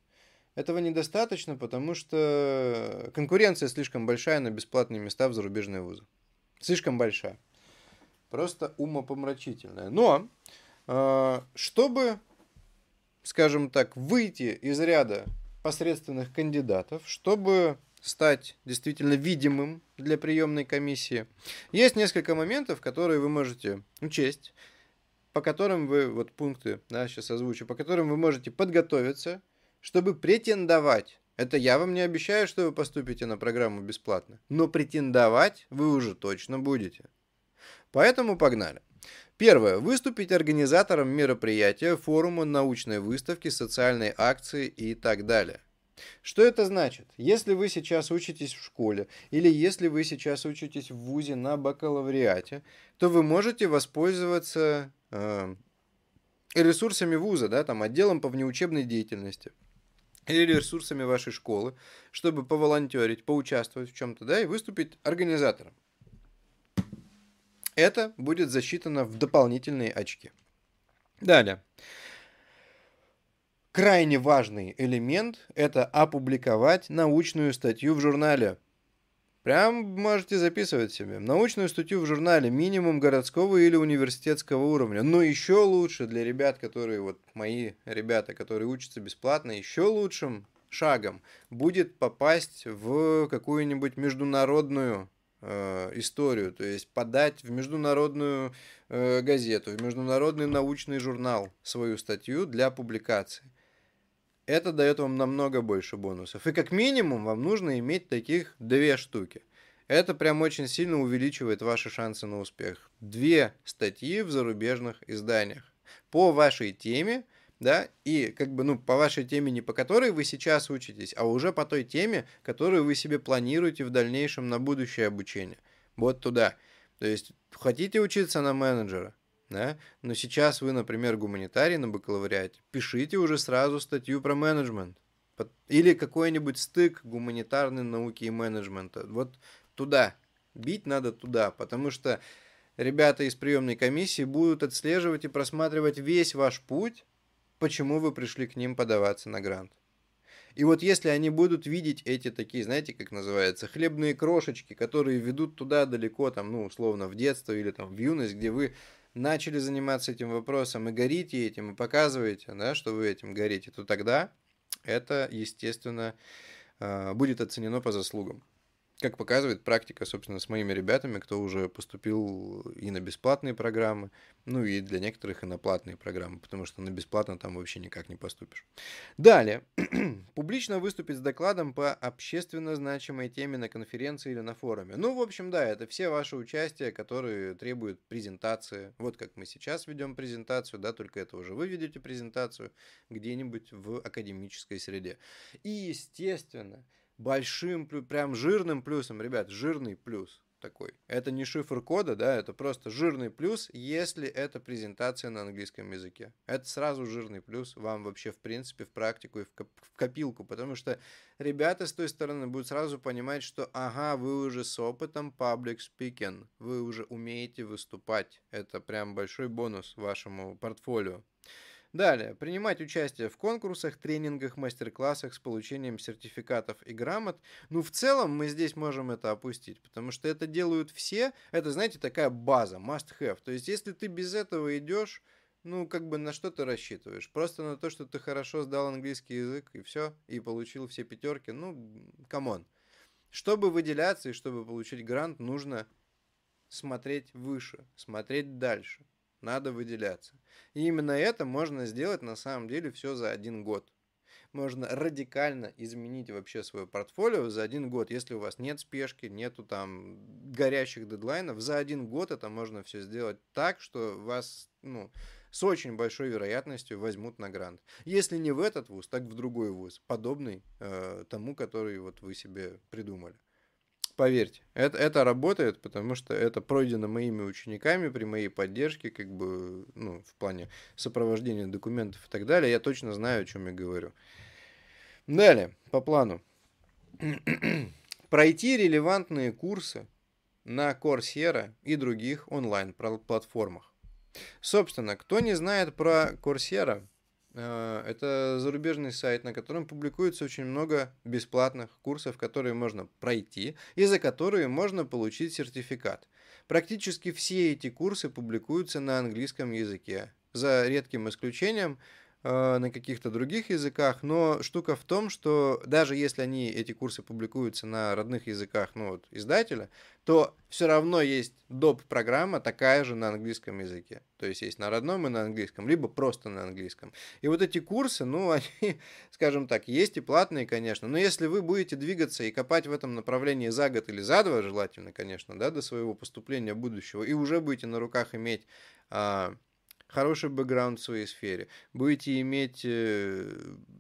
Speaker 1: Этого недостаточно, потому что конкуренция слишком большая на бесплатные места в зарубежные вузы. Слишком большая. Просто умопомрачительная. Но, э, чтобы скажем так, выйти из ряда посредственных кандидатов, чтобы стать действительно видимым для приемной комиссии. Есть несколько моментов, которые вы можете учесть, по которым вы, вот пункты, да, сейчас озвучу, по которым вы можете подготовиться, чтобы претендовать. Это я вам не обещаю, что вы поступите на программу бесплатно, но претендовать вы уже точно будете. Поэтому погнали. Первое. Выступить организатором мероприятия, форума, научной выставки, социальной акции и так далее. Что это значит? Если вы сейчас учитесь в школе или если вы сейчас учитесь в ВУЗе на бакалавриате, то вы можете воспользоваться э, ресурсами ВУЗа, да, там, отделом по внеучебной деятельности или ресурсами вашей школы, чтобы поволонтерить, поучаствовать в чем-то, да, и выступить организатором. Это будет засчитано в дополнительные очки. Далее. Крайне важный элемент – это опубликовать научную статью в журнале. Прям можете записывать себе. Научную статью в журнале минимум городского или университетского уровня. Но еще лучше для ребят, которые, вот мои ребята, которые учатся бесплатно, еще лучшим шагом будет попасть в какую-нибудь международную Э, историю, то есть подать в международную э, газету, в международный научный журнал свою статью для публикации. Это дает вам намного больше бонусов. И как минимум вам нужно иметь таких две штуки. Это прям очень сильно увеличивает ваши шансы на успех. Две статьи в зарубежных изданиях по вашей теме – да, и как бы, ну, по вашей теме, не по которой вы сейчас учитесь, а уже по той теме, которую вы себе планируете в дальнейшем на будущее обучение. Вот туда. То есть, хотите учиться на менеджера, да, но сейчас вы, например, гуманитарий на бакалавриате, пишите уже сразу статью про менеджмент. Или какой-нибудь стык гуманитарной науки и менеджмента. Вот туда. Бить надо туда, потому что ребята из приемной комиссии будут отслеживать и просматривать весь ваш путь, почему вы пришли к ним подаваться на грант. И вот если они будут видеть эти такие, знаете, как называется, хлебные крошечки, которые ведут туда далеко, там, ну, условно, в детство или там в юность, где вы начали заниматься этим вопросом и горите этим, и показываете, да, что вы этим горите, то тогда это, естественно, а, будет оценено по заслугам. Как показывает практика, собственно, с моими ребятами, кто уже поступил и на бесплатные программы, ну и для некоторых и на платные программы, потому что на бесплатно там вообще никак не поступишь. Далее. [clears throat] Публично выступить с докладом по общественно значимой теме на конференции или на форуме. Ну, в общем, да, это все ваши участия, которые требуют презентации. Вот как мы сейчас ведем презентацию, да, только это уже вы ведете презентацию где-нибудь в академической среде. И, естественно, большим, прям жирным плюсом, ребят, жирный плюс такой. Это не шифр кода, да, это просто жирный плюс, если это презентация на английском языке. Это сразу жирный плюс вам вообще в принципе в практику и в, коп в копилку, потому что ребята с той стороны будут сразу понимать, что ага, вы уже с опытом public speaking, вы уже умеете выступать. Это прям большой бонус вашему портфолио. Далее. Принимать участие в конкурсах, тренингах, мастер-классах с получением сертификатов и грамот. Ну, в целом мы здесь можем это опустить, потому что это делают все. Это, знаете, такая база, must have. То есть, если ты без этого идешь, ну, как бы на что ты рассчитываешь? Просто на то, что ты хорошо сдал английский язык, и все, и получил все пятерки. Ну, come on. Чтобы выделяться и чтобы получить грант, нужно смотреть выше, смотреть дальше надо выделяться. И именно это можно сделать на самом деле все за один год. Можно радикально изменить вообще свое портфолио за один год. Если у вас нет спешки, нету там горящих дедлайнов, за один год это можно все сделать так, что вас ну, с очень большой вероятностью возьмут на грант. Если не в этот вуз, так в другой вуз, подобный э, тому, который вот вы себе придумали. Поверьте, это, это работает, потому что это пройдено моими учениками при моей поддержке, как бы, ну, в плане сопровождения документов и так далее. Я точно знаю, о чем я говорю. Далее, по плану. [clears throat] Пройти релевантные курсы на Coursera и других онлайн-платформах. Собственно, кто не знает про Coursera, это зарубежный сайт, на котором публикуется очень много бесплатных курсов, которые можно пройти и за которые можно получить сертификат. Практически все эти курсы публикуются на английском языке, за редким исключением – Э, на каких-то других языках, но штука в том, что даже если они, эти курсы публикуются на родных языках ну, вот, издателя, то все равно есть доп-программа такая же на английском языке. То есть есть на родном и на английском, либо просто на английском. И вот эти курсы, ну, [laughs] они, скажем так, есть и платные, конечно, но если вы будете двигаться и копать в этом направлении за год или за два, желательно, конечно, да, до своего поступления будущего, и уже будете на руках иметь а, хороший бэкграунд в своей сфере, будете иметь э,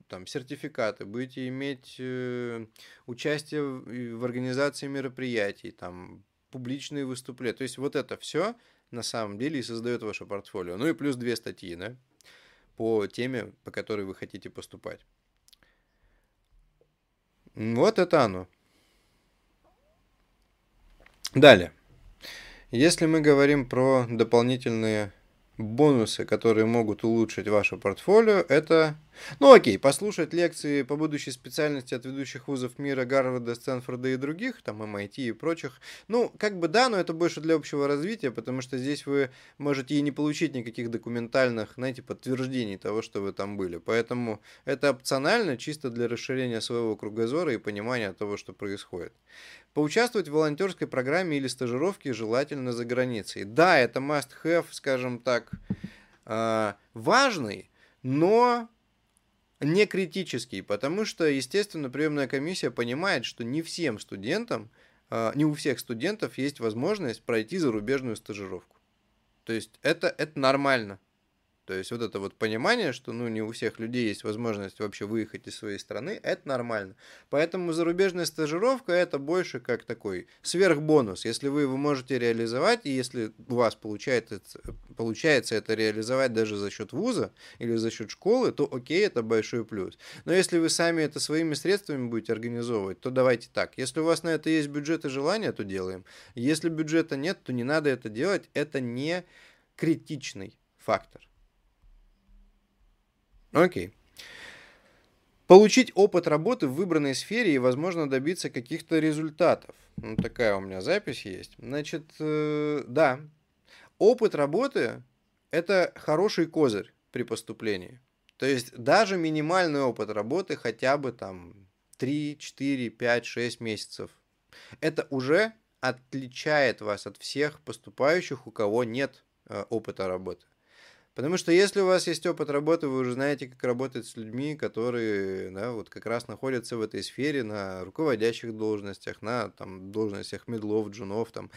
Speaker 1: там, сертификаты, будете иметь э, участие в организации мероприятий, там, публичные выступления. То есть вот это все на самом деле и создает ваше портфолио. Ну и плюс две статьи, да, по теме, по которой вы хотите поступать. Вот это оно. Далее. Если мы говорим про дополнительные бонусы, которые могут улучшить ваше портфолио, это ну окей, послушать лекции по будущей специальности от ведущих вузов мира, Гарварда, Стэнфорда и других, там MIT и прочих. Ну, как бы да, но это больше для общего развития, потому что здесь вы можете и не получить никаких документальных, знаете, подтверждений того, что вы там были. Поэтому это опционально, чисто для расширения своего кругозора и понимания того, что происходит. Поучаствовать в волонтерской программе или стажировке желательно за границей. Да, это must-have, скажем так, а, важный, но не критический, потому что, естественно, приемная комиссия понимает, что не всем студентам, а, не у всех студентов есть возможность пройти зарубежную стажировку. То есть это, это нормально. То есть вот это вот понимание, что ну не у всех людей есть возможность вообще выехать из своей страны, это нормально. Поэтому зарубежная стажировка это больше как такой сверхбонус. Если вы его можете реализовать, и если у вас получается, получается это реализовать даже за счет вуза или за счет школы, то окей, это большой плюс. Но если вы сами это своими средствами будете организовывать, то давайте так. Если у вас на это есть бюджет и желание, то делаем. Если бюджета нет, то не надо это делать. Это не критичный фактор. Окей. Получить опыт работы в выбранной сфере и, возможно, добиться каких-то результатов. Ну, такая у меня запись есть. Значит, э, да, опыт работы – это хороший козырь при поступлении. То есть даже минимальный опыт работы, хотя бы там 3, 4, 5, 6 месяцев Это уже отличает вас от всех поступающих, у кого нет э, опыта работы. Потому что если у вас есть опыт работы, вы уже знаете, как работать с людьми, которые да, вот как раз находятся в этой сфере на руководящих должностях, на там, должностях медлов, джунов. Там.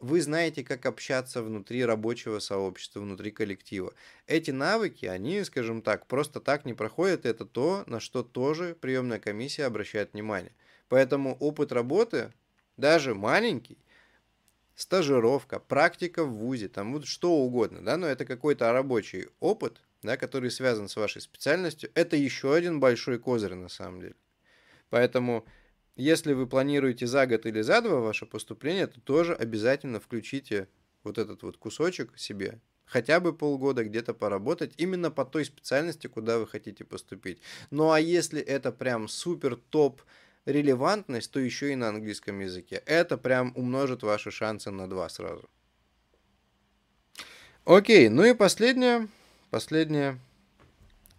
Speaker 1: Вы знаете, как общаться внутри рабочего сообщества, внутри коллектива. Эти навыки, они, скажем так, просто так не проходят. Это то, на что тоже приемная комиссия обращает внимание. Поэтому опыт работы, даже маленький, стажировка, практика в ВУЗе, там вот что угодно, да, но это какой-то рабочий опыт, да, который связан с вашей специальностью, это еще один большой козырь на самом деле. Поэтому, если вы планируете за год или за два ваше поступление, то тоже обязательно включите вот этот вот кусочек себе, хотя бы полгода где-то поработать именно по той специальности, куда вы хотите поступить. Ну а если это прям супер топ релевантность, то еще и на английском языке. Это прям умножит ваши шансы на два сразу. Окей, ну и последнее, последнее,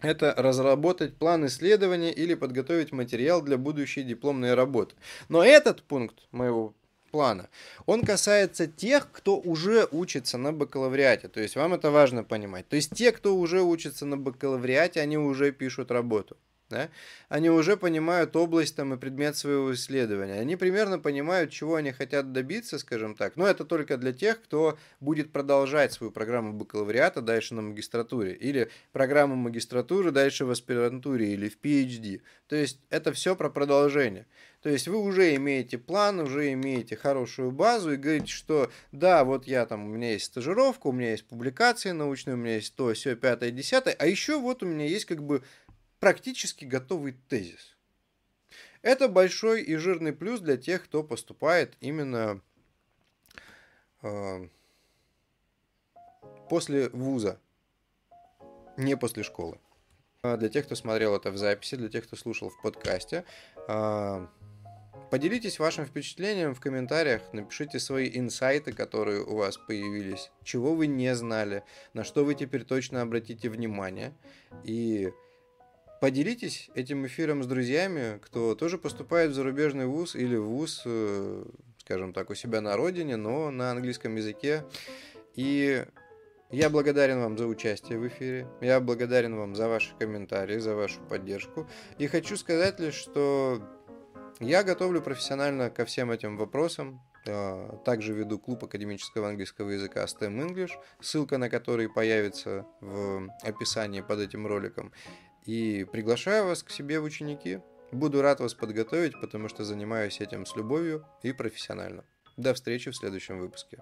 Speaker 1: это разработать план исследования или подготовить материал для будущей дипломной работы. Но этот пункт моего плана, он касается тех, кто уже учится на бакалавриате. То есть вам это важно понимать. То есть те, кто уже учится на бакалавриате, они уже пишут работу да, они уже понимают область там, и предмет своего исследования. Они примерно понимают, чего они хотят добиться, скажем так. Но это только для тех, кто будет продолжать свою программу бакалавриата дальше на магистратуре. Или программу магистратуры дальше в аспирантуре или в PhD. То есть это все про продолжение. То есть вы уже имеете план, уже имеете хорошую базу и говорите, что да, вот я там, у меня есть стажировка, у меня есть публикации научные, у меня есть то, все, пятое, десятое, а еще вот у меня есть как бы практически готовый тезис. Это большой и жирный плюс для тех, кто поступает именно э, после вуза, не после школы. А для тех, кто смотрел это в записи, для тех, кто слушал в подкасте, э, поделитесь вашим впечатлением в комментариях, напишите свои инсайты, которые у вас появились, чего вы не знали, на что вы теперь точно обратите внимание. И Поделитесь этим эфиром с друзьями, кто тоже поступает в зарубежный вуз или в вуз, э, скажем так, у себя на родине, но на английском языке. И я благодарен вам за участие в эфире. Я благодарен вам за ваши комментарии, за вашу поддержку. И хочу сказать лишь, что я готовлю профессионально ко всем этим вопросам. Э, также веду клуб академического английского языка STEM English, ссылка на который появится в описании под этим роликом. И приглашаю вас к себе в ученики. Буду рад вас подготовить, потому что занимаюсь этим с любовью и профессионально. До встречи в следующем выпуске.